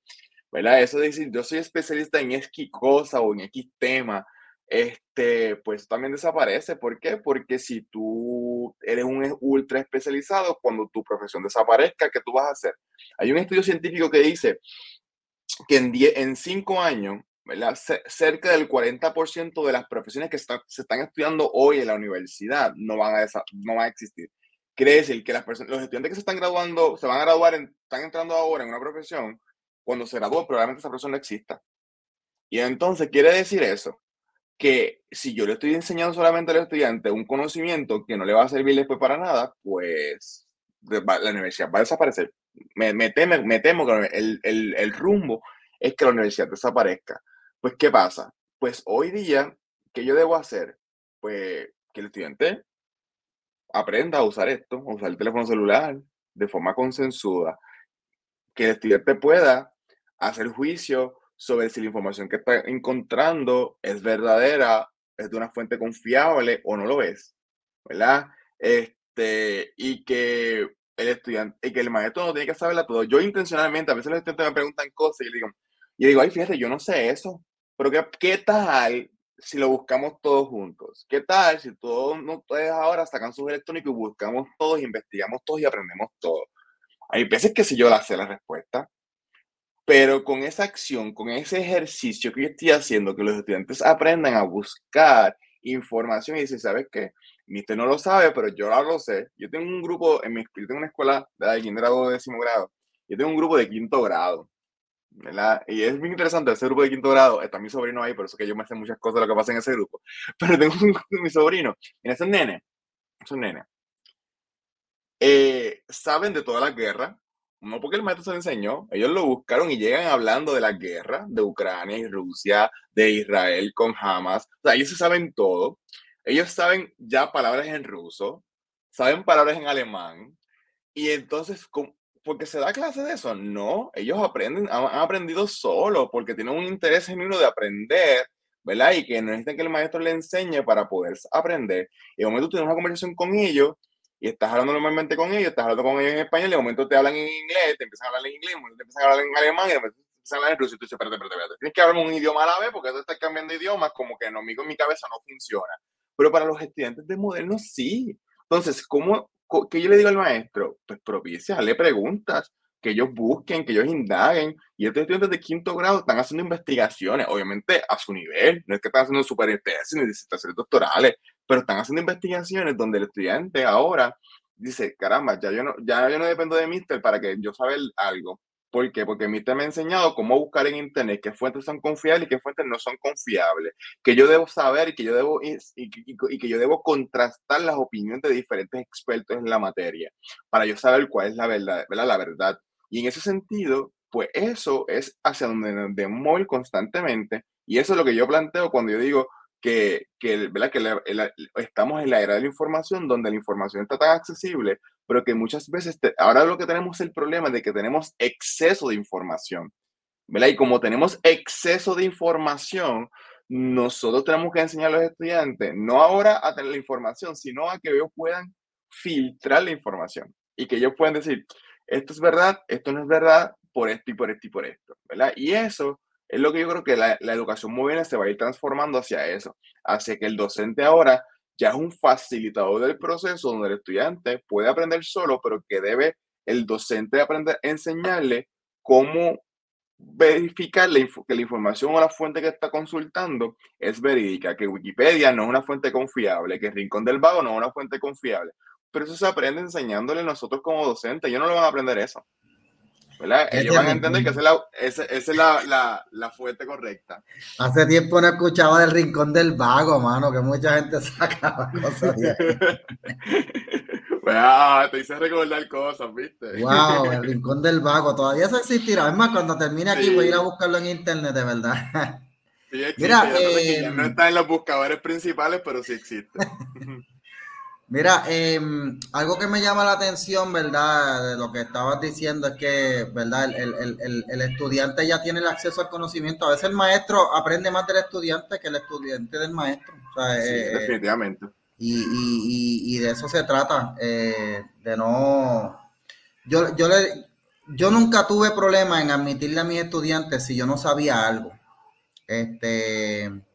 Speaker 2: ¿verdad? Eso de decir, yo soy especialista en X cosa o en X tema, este, pues también desaparece. ¿Por qué? Porque si tú eres un ultra especializado, cuando tu profesión desaparezca, ¿qué tú vas a hacer? Hay un estudio científico que dice que en, en cinco años, ¿verdad? cerca del 40% de las profesiones que se están estudiando hoy en la universidad no van a, no van a existir. Quiere decir que las personas, los estudiantes que se están graduando, se van a graduar, están entrando ahora en una profesión, cuando se gradúen probablemente esa profesión no exista. Y entonces quiere decir eso, que si yo le estoy enseñando solamente al estudiante un conocimiento que no le va a servir después para nada, pues la universidad va a desaparecer. Me, me, temo, que el, el, el, rumbo es que la universidad desaparezca. Pues, ¿qué pasa? Pues hoy día, ¿qué yo debo hacer? Pues que el estudiante aprenda a usar esto, a usar el teléfono celular de forma consensuada, que el estudiante pueda hacer juicio sobre si la información que está encontrando es verdadera, es de una fuente confiable o no lo es, ¿verdad? Este, y que el estudiante, y que el maestro no tiene que saberla todo. Yo intencionalmente, a veces los estudiantes me preguntan cosas y digo, y digo, ay, fíjate, yo no sé eso, pero ¿qué, qué tal si lo buscamos todos juntos? ¿Qué tal si todos ustedes ahora sacan sus electrónicos y buscamos todos, investigamos todos y aprendemos todos? Hay veces que si yo la sé la respuesta, pero con esa acción, con ese ejercicio que yo estoy haciendo, que los estudiantes aprendan a buscar información y dicen, ¿sabes qué? Mister no lo sabe, pero yo ahora lo sé. Yo tengo un grupo, en mi, yo tengo una escuela de quinto grado, décimo grado. Yo tengo un grupo de quinto grado. ¿verdad? Y es muy interesante, ese grupo de quinto grado, está mi sobrino ahí, por eso que yo me sé muchas cosas de lo que pasa en ese grupo. Pero tengo un, mi sobrino, en ese nene, esos nene, eh, saben de toda la guerra, no porque el maestro se lo enseñó, ellos lo buscaron y llegan hablando de la guerra de Ucrania y Rusia, de Israel con Hamas. O sea, ellos se saben todo. Ellos saben ya palabras en ruso, saben palabras en alemán. Y entonces, ¿porque se da clase de eso? No, ellos aprenden, han, aprendido solo porque tienen un interés genuino de aprender, ¿verdad? Y que necesitan que el maestro le enseñe para poder aprender. Y de momento tienes una conversación con ellos y estás hablando normalmente con ellos, estás hablando con ellos en español, y de momento te hablan en inglés, te empiezan a hablar en inglés, te empiezan a hablar en alemán, y de momento te empiezan a hablar en ruso, y tú dices, espérate, espérate, espérate, tienes que hablar un idioma a la vez, porque tú estás cambiando idiomas, como que no, en mi cabeza no funciona. Pero para los estudiantes de moderno, sí. Entonces, ¿cómo, ¿qué yo le digo al maestro? Pues propicia, le preguntas, que ellos busquen, que ellos indaguen. Y estos estudiantes de quinto grado están haciendo investigaciones, obviamente a su nivel, no es que están haciendo super tesis ni disertaciones doctorales, pero están haciendo investigaciones donde el estudiante ahora dice, caramba, ya yo no, ya yo no dependo de Mister para que yo saber algo. ¿Por qué? Porque Mister me ha enseñado cómo buscar en Internet qué fuentes son confiables y qué fuentes no son confiables. Que yo debo saber y que yo debo, y, y, que yo debo contrastar las opiniones de diferentes expertos en la materia para yo saber cuál es la verdad, ¿verdad? La verdad. Y en ese sentido, pues eso es hacia donde nos debemos constantemente. Y eso es lo que yo planteo cuando yo digo, que, que, ¿verdad? que estamos en la era de la información donde la información está tan accesible, pero que muchas veces, ahora lo que tenemos es el problema de que tenemos exceso de información, ¿verdad? Y como tenemos exceso de información, nosotros tenemos que enseñar a los estudiantes, no ahora a tener la información, sino a que ellos puedan filtrar la información y que ellos puedan decir, esto es verdad, esto no es verdad, por esto y por esto y por esto, ¿verdad? Y eso es lo que yo creo que la, educación moderna se va a ir transformando hacia eso, hacia que el docente ahora ya es un facilitador del proceso donde el estudiante puede aprender solo, pero que debe el docente aprender, enseñarle cómo verificar que la información o la fuente que está consultando es verídica, que Wikipedia no es una fuente confiable, que Rincón del Vago no es una fuente confiable. Pero eso se aprende enseñándole nosotros como docentes. Ellos no lo van a aprender eso. ¿Verdad? Ellos van a entender que esa es, la, la, fuente correcta.
Speaker 1: Hace tiempo no escuchaba del Rincón del Vago, mano, que mucha gente sacaba cosas
Speaker 2: ah, te hice recordar cosas, ¿viste?
Speaker 1: Wow, el Rincón del Vago, todavía eso existirá. Es más, cuando termine aquí voy a ir a buscarlo en internet, de verdad.
Speaker 2: Sí, existe, Mira, eh, no está en los buscadores principales, pero sí existe.
Speaker 1: Mira, em, algo que me llama la atención, ¿verdad? De lo que estabas diciendo es que, ¿verdad? El, estudiante ya tiene el acceso al conocimiento. A veces el maestro aprende más del estudiante que el estudiante del maestro.
Speaker 2: sí, eh, definitivamente.
Speaker 1: Y, de eso se trata, eh, de no... Yo, yo, le, yo nunca tuve problema en admitirle a mis estudiantes si yo no sabía algo. Este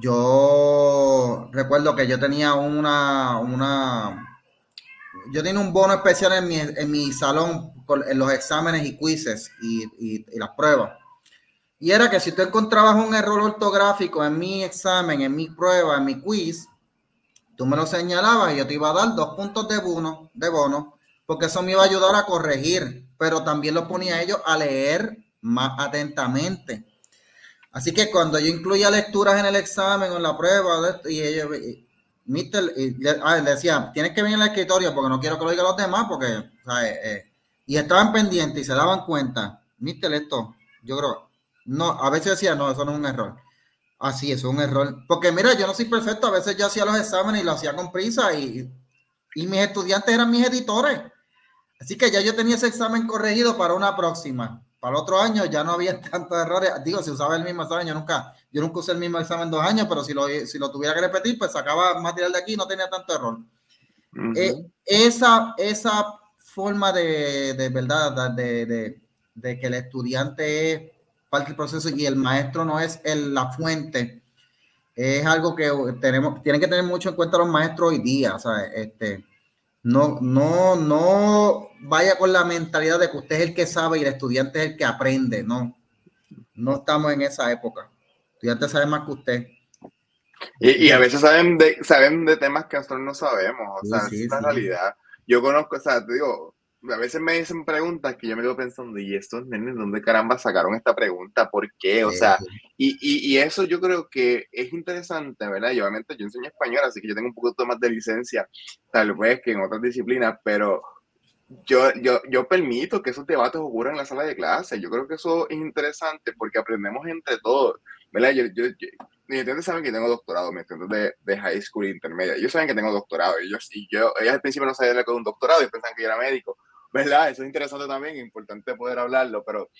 Speaker 1: yo recuerdo que yo tenía una, una, yo tenía un bono especial en mi, en mi salón en los exámenes y quizzes y, las pruebas. Y era que si tú encontrabas un error ortográfico en mi examen, en mi prueba, en mi quiz, tú me lo señalabas y yo te iba a dar dos puntos de bono, de bono, porque eso me iba a ayudar a corregir, pero también lo ponía a ellos a leer más atentamente. Así que cuando yo incluía lecturas en el examen o en la prueba, y ella, mister, ah, le, decía, tienes que venir al escritorio porque no quiero que lo digan los demás, porque, eh, eh, y estaban pendientes y se daban cuenta, mister, esto, yo creo, no, a veces decía, no, eso no es un error. Así, eso es un error. Porque mira, yo no soy perfecto, a veces yo hacía los exámenes y lo hacía con prisa y, y mis estudiantes eran mis editores. Así que ya yo tenía ese examen corregido para una próxima para el otro año ya no había tantos errores. Digo, si usaba el mismo examen, yo nunca, yo nunca usé el mismo examen dos años, pero si lo, si lo tuviera que repetir, pues sacaba material de aquí y no tenía tanto error. Eh, esa, esa forma de, de verdad, de, de, de, que el estudiante es parte del proceso y el maestro no es el, la fuente, es algo que tenemos, tienen que tener mucho en cuenta los maestros hoy día, ¿sabes? Este, no, no, no vaya con la mentalidad de que usted es el que sabe y el estudiante es el que aprende. No, no estamos en esa época. El estudiante sabe más que usted.
Speaker 2: Y, a veces saben de, saben de temas que nosotros no sabemos. O sea, es la realidad. Yo conozco, o sea, te digo, a veces me dicen preguntas que yo me quedo pensando, ¿y estos nenes dónde caramba sacaron esta pregunta? ¿Por qué? O sea, y, y, eso yo creo que es interesante, ¿verdad? Y obviamente yo enseño español, así que yo tengo un poquito más de licencia, tal vez que en otras disciplinas, pero yo, yo, yo permito que esos debates ocurran en la sala de clase. Yo creo que eso es interesante porque aprendemos entre todos, ¿verdad? Yo, yo, mis estudiantes saben que tengo doctorado, mis estudiantes de, de, high school intermedia. Ellos saben que tengo doctorado. Ellos, y yo, ellos al principio no sabían que era un doctorado y pensaban que yo era médico. ¿Verdad? Eso es interesante también, importante poder hablarlo, pero,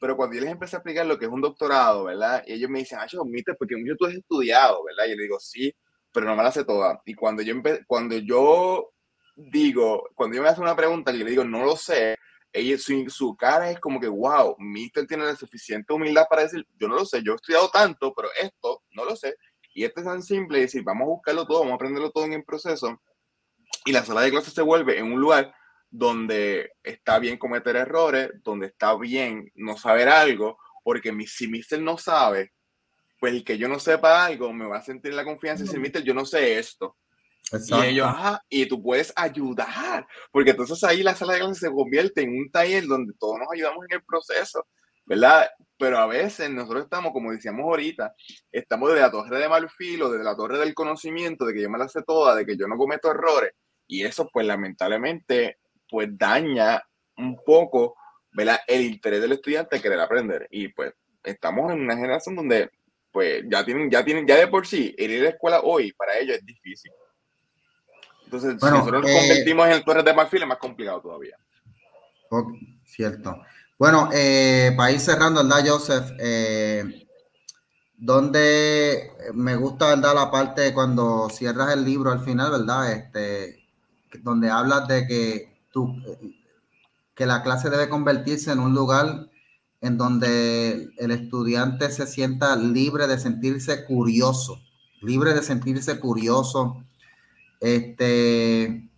Speaker 2: pero cuando yo les empecé a explicar lo que es un doctorado, ¿verdad? Y ellos me dicen, ah, yo porque mucho tú has estudiado, ¿verdad? Y yo le digo, sí, pero no me la sé toda. Y cuando yo, cuando yo digo, cuando yo me hace una pregunta y le digo, no lo sé, ella, su, su, cara es como que, wow, Mister tiene la suficiente humildad para decir, yo no lo sé, yo he estudiado tanto, pero esto no lo sé. Y esto es tan simple, decir, vamos a buscarlo todo, vamos a aprenderlo todo en el proceso. Y la sala de clases se vuelve en un lugar donde está bien cometer errores, donde está bien no saber algo, porque si Mister no sabe, pues el que yo no sepa algo me va a sentir la confianza y decir, Mister, yo no sé esto. Y ellos, ajá, y tú puedes ayudar, porque entonces ahí la sala de clases se convierte en un taller donde todos nos ayudamos en el proceso, ¿verdad? Pero a veces nosotros estamos, como decíamos ahorita, estamos desde la torre de marfil o desde la torre del conocimiento, de que yo me la sé toda, de que yo no cometo errores, y eso pues lamentablemente pues daña un poco ¿verdad? el interés del estudiante a querer aprender. Y pues estamos en una generación donde pues ya tienen, ya tienen, ya de por sí, ir a la escuela hoy para ellos es difícil. Entonces, si nosotros nos eh, convertimos en el Torres de Marfil es más complicado todavía.
Speaker 1: cierto. Bueno, eh, para ir cerrando, ¿verdad, Joseph? Eh, donde me gusta, ¿verdad? La parte cuando cierras el libro al final, ¿verdad? Este, donde hablas de que que la clase debe convertirse en un lugar en donde el estudiante se sienta libre de sentirse curioso, libre de sentirse curioso, este,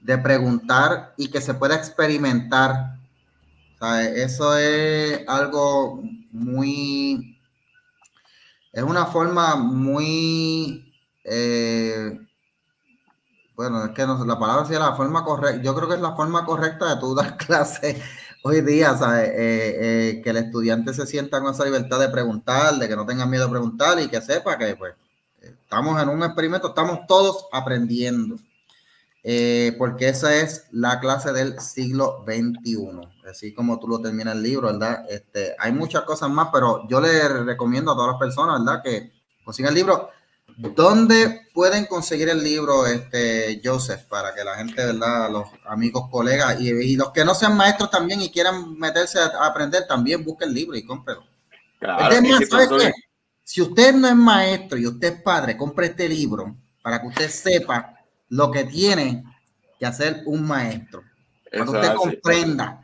Speaker 1: de preguntar y que se pueda experimentar. eso es algo muy, es una forma muy eh, bueno, es que no, la palabra sea la forma correcta. Yo creo que es la forma correcta de tú dar clase hoy día, ¿sabes? Eh, eh, que el estudiante se sienta con esa libertad de preguntar, de que no tenga miedo a preguntar y que sepa que pues estamos en un experimento, estamos todos aprendiendo. Eh, porque esa es la clase del siglo XXI, así como tú lo terminas el libro, ¿verdad? Este, hay muchas cosas más, pero yo le recomiendo a todas las personas, ¿verdad? Que consigan el libro. ¿Dónde pueden conseguir el libro, este, Joseph, para que la gente, ¿verdad? Los amigos, colegas y, los que no sean maestros también y quieran meterse a, aprender, también busquen el libro y cómprelo. si usted no es maestro y usted es padre, compre este libro para que usted sepa lo que tiene que hacer un maestro. Para que usted comprenda.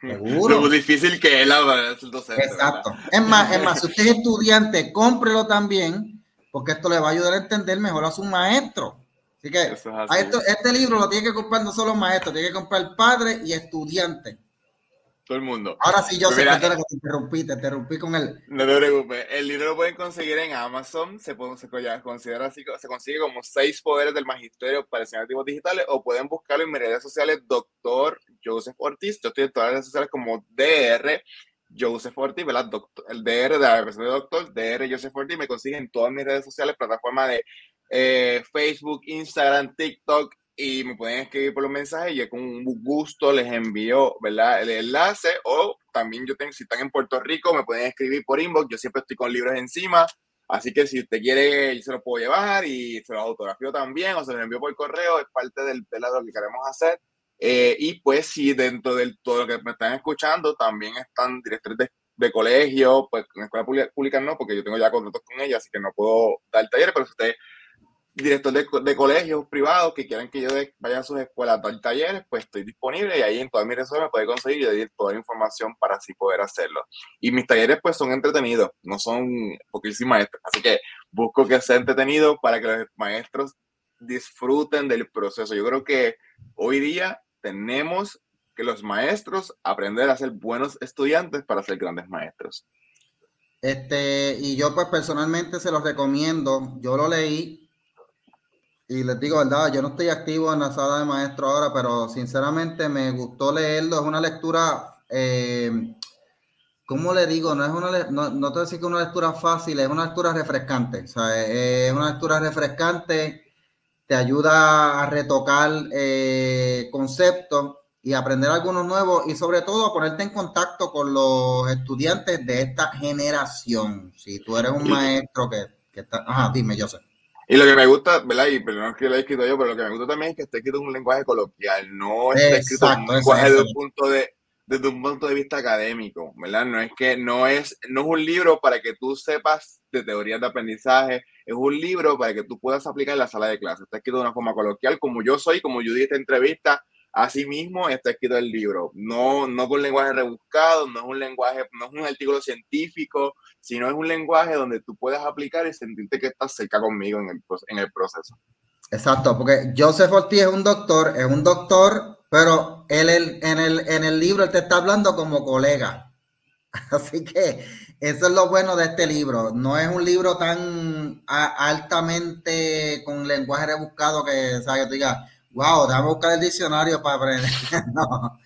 Speaker 2: Seguro. Lo difícil que es la docente.
Speaker 1: Exacto. Es más, es más, si usted es estudiante, cómprelo también porque esto le va a ayudar a entender mejor a su maestro. Así que este libro lo tiene que comprar no solo maestro, tiene que comprar padre y estudiante.
Speaker 2: Todo el mundo.
Speaker 1: Ahora sí, yo pues sé que te interrumpí, te interrumpí con él.
Speaker 2: No te preocupes. El libro lo pueden conseguir en Amazon. Se, puede, se considera así, se consigue como seis poderes del magisterio para activos digitales o pueden buscarlo en mis redes sociales, doctor Joseph Ortiz. Yo estoy en todas las redes sociales como DR Joseph Ortiz, ¿verdad? Doctor, el DR de la versión de doctor, DR Joseph Ortiz, me consiguen en todas mis redes sociales, plataformas de eh, Facebook, Instagram, TikTok, y me pueden escribir por los mensajes yo con gusto les envío, ¿verdad? El enlace, o también yo tengo, si están en Puerto Rico, me pueden escribir por inbox, yo siempre estoy con libros encima, así que si usted quiere, yo se lo puedo llevar y se lo autografío también, o se lo envío por correo, es parte del, de que queremos hacer. Eh, y pues sí, dentro de todo lo que me están escuchando, también están directores de, de colegio, pues en escuela pública no, porque yo tengo ya contratos con ella, así que no puedo dar talleres, pero si usted director de, de, colegios privados que quieran que yo vaya a sus escuelas a dar talleres, pues estoy disponible y ahí en todas mis redes me puede conseguir y doy toda la información para así poder hacerlo. Y mis talleres pues son entretenidos, no son, porque yo así que busco que sea entretenido para que los maestros disfruten del proceso. Yo creo que hoy día tenemos que los maestros aprender a ser buenos estudiantes para ser grandes maestros.
Speaker 1: Este, y yo pues personalmente se los recomiendo. Yo lo leí y les digo, verdad, yo no estoy activo en la sala de maestro ahora, pero sinceramente me gustó leerlo. Es una lectura, eh, ¿cómo le digo? No es una, no, no te voy a decir que es una lectura fácil, es una lectura refrescante. O sea, es una lectura refrescante te ayuda a retocar eh, conceptos y aprender algunos nuevos y sobre todo a ponerte en contacto con los estudiantes de esta generación. Si tú eres un maestro que, que está... Ajá, dime, yo sé.
Speaker 2: Y lo que me gusta, ¿verdad? Y perdón que lo he escrito yo, pero lo que me gusta también es que esté escrito en un lenguaje coloquial, no está escrito en un lenguaje de un punto de, desde un punto de vista académico, ¿verdad? No es que no es, no es un libro para que tú sepas de teorías de aprendizaje, es un libro para que tú puedas aplicar en la sala de clase. Está escrito de una forma coloquial, como yo soy, como yo di esta entrevista, así mismo está escrito el libro. No, no con lenguaje rebuscado, no es un lenguaje, no es un artículo científico, sino es un lenguaje donde tú puedas aplicar y sentirte que estás cerca conmigo en el, en el proceso.
Speaker 1: Exacto, porque Joseph Ortiz es un doctor, es un doctor, pero él, en, el, en el libro él te está hablando como colega. Así que eso es lo bueno de este libro. No es un libro tan altamente con lenguaje rebuscado que, ¿sabes? que tú digas, wow, déjame buscar el diccionario para aprender. no,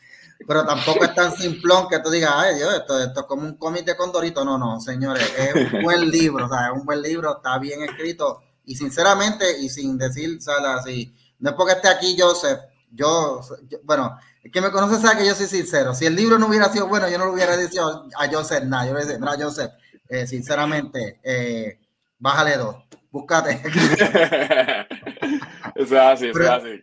Speaker 1: pero tampoco es tan simplón que tú digas, ay Dios, esto, esto es como un cómic de Condorito. No, no, señores, es un buen libro, ¿sabes? Es un buen libro, está bien escrito y sinceramente, y sin decir, ¿sabes? Así, no es porque esté aquí Joseph, yo, bueno, el que me conoce sabe que yo soy sincero. Si el libro no hubiera sido bueno, yo no lo hubiera dicho a Joseph nada. Yo le decía, no, Joseph, eh, sinceramente, eh, bájale dos, búscate.
Speaker 2: eso es así, eso es así.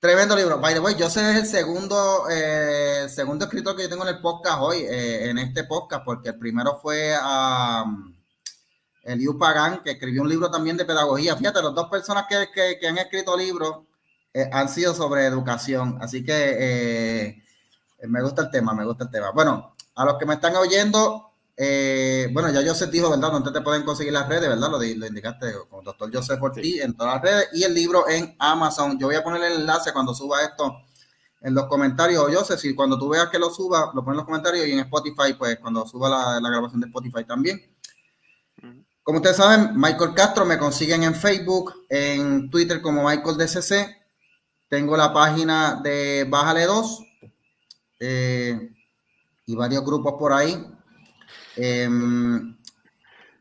Speaker 1: Tremendo libro. By the way, Joseph es el segundo, eh, segundo escritor que yo tengo en el podcast hoy, en este podcast, porque el primero fue a. Eliu Pagán, que escribió un libro también de pedagogía. Fíjate, las dos personas que, han escrito libros eh, han sido sobre educación. Así que eh, me gusta el tema, me gusta el tema. Bueno, a los que me están oyendo, eh, bueno, ya Joseph dijo, ¿verdad? Donde te pueden conseguir las redes, ¿verdad? Lo, lo indicaste con doctor Joseph Ortiz en todas las redes y el libro en Amazon. Yo voy a poner el enlace cuando suba esto en los comentarios. Joseph, si cuando tú veas que lo suba, lo pones en los comentarios y en Spotify, pues cuando suba la, la grabación de Spotify también. Como ustedes saben, Michael Castro me consiguen en Facebook, en Twitter como Michael DCC. Tengo la página de Bájale 2. Eh, y varios grupos por ahí. Em,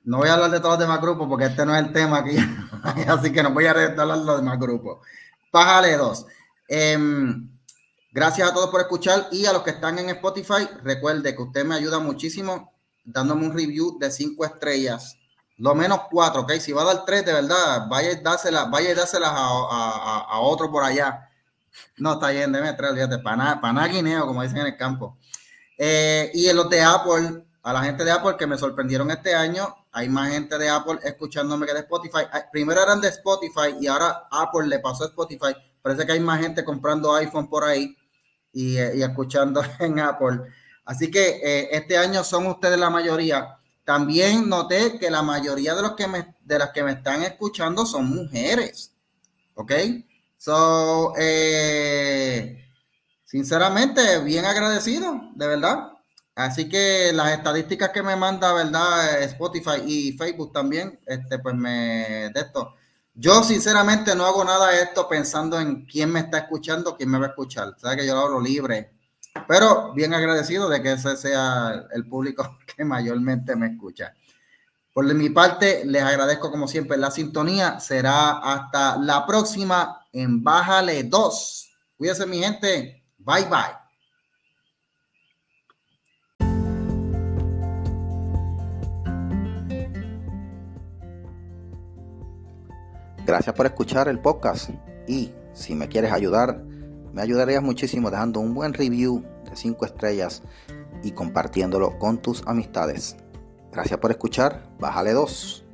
Speaker 1: no voy a hablar de todos los demás grupos porque este no es el tema aquí, así que no voy a hablar de los demás grupos. Pájale dos. Em, gracias a todos por escuchar y a los que están en Spotify, recuerde que usted me ayuda muchísimo dándome un review de cinco estrellas, lo menos cuatro, ¿ok? Si va a dar tres, de verdad, vaya y dárselas, vaya y dárselas a, otro por allá. No, está bien, déme tres, fíjate, para nada guineo, como dicen en el campo. Eh, y en los de Apple, a la gente de Apple que me sorprendieron este año, hay más gente de Apple escuchándome que de Spotify. Primero eran de Spotify y ahora Apple le pasó a Spotify. Parece que hay más gente comprando iPhone por ahí y, eh, escuchando en Apple. Así que eh, este año son ustedes la mayoría. También noté que la mayoría de los que me, de las que me están escuchando son mujeres. ¿Ok? So, eh, sinceramente, bien agradecido, de verdad. Así que las estadísticas que me manda, ¿verdad? Spotify y Facebook también, este, pues me de esto. Yo sinceramente no hago nada de esto pensando en quién me está escuchando, quién me va a escuchar. Sabes que yo lo hablo libre, pero bien agradecido de que ese sea el público que mayormente me escucha. Por mi parte, les agradezco como siempre la sintonía. Será hasta la próxima en Bájale 2. Cuídense mi gente. Bye bye. Gracias por escuchar el podcast y si me quieres ayudar, me ayudarías muchísimo dejando un buen review de 5 estrellas y compartiéndolo con tus amistades. Gracias por escuchar, bájale 2.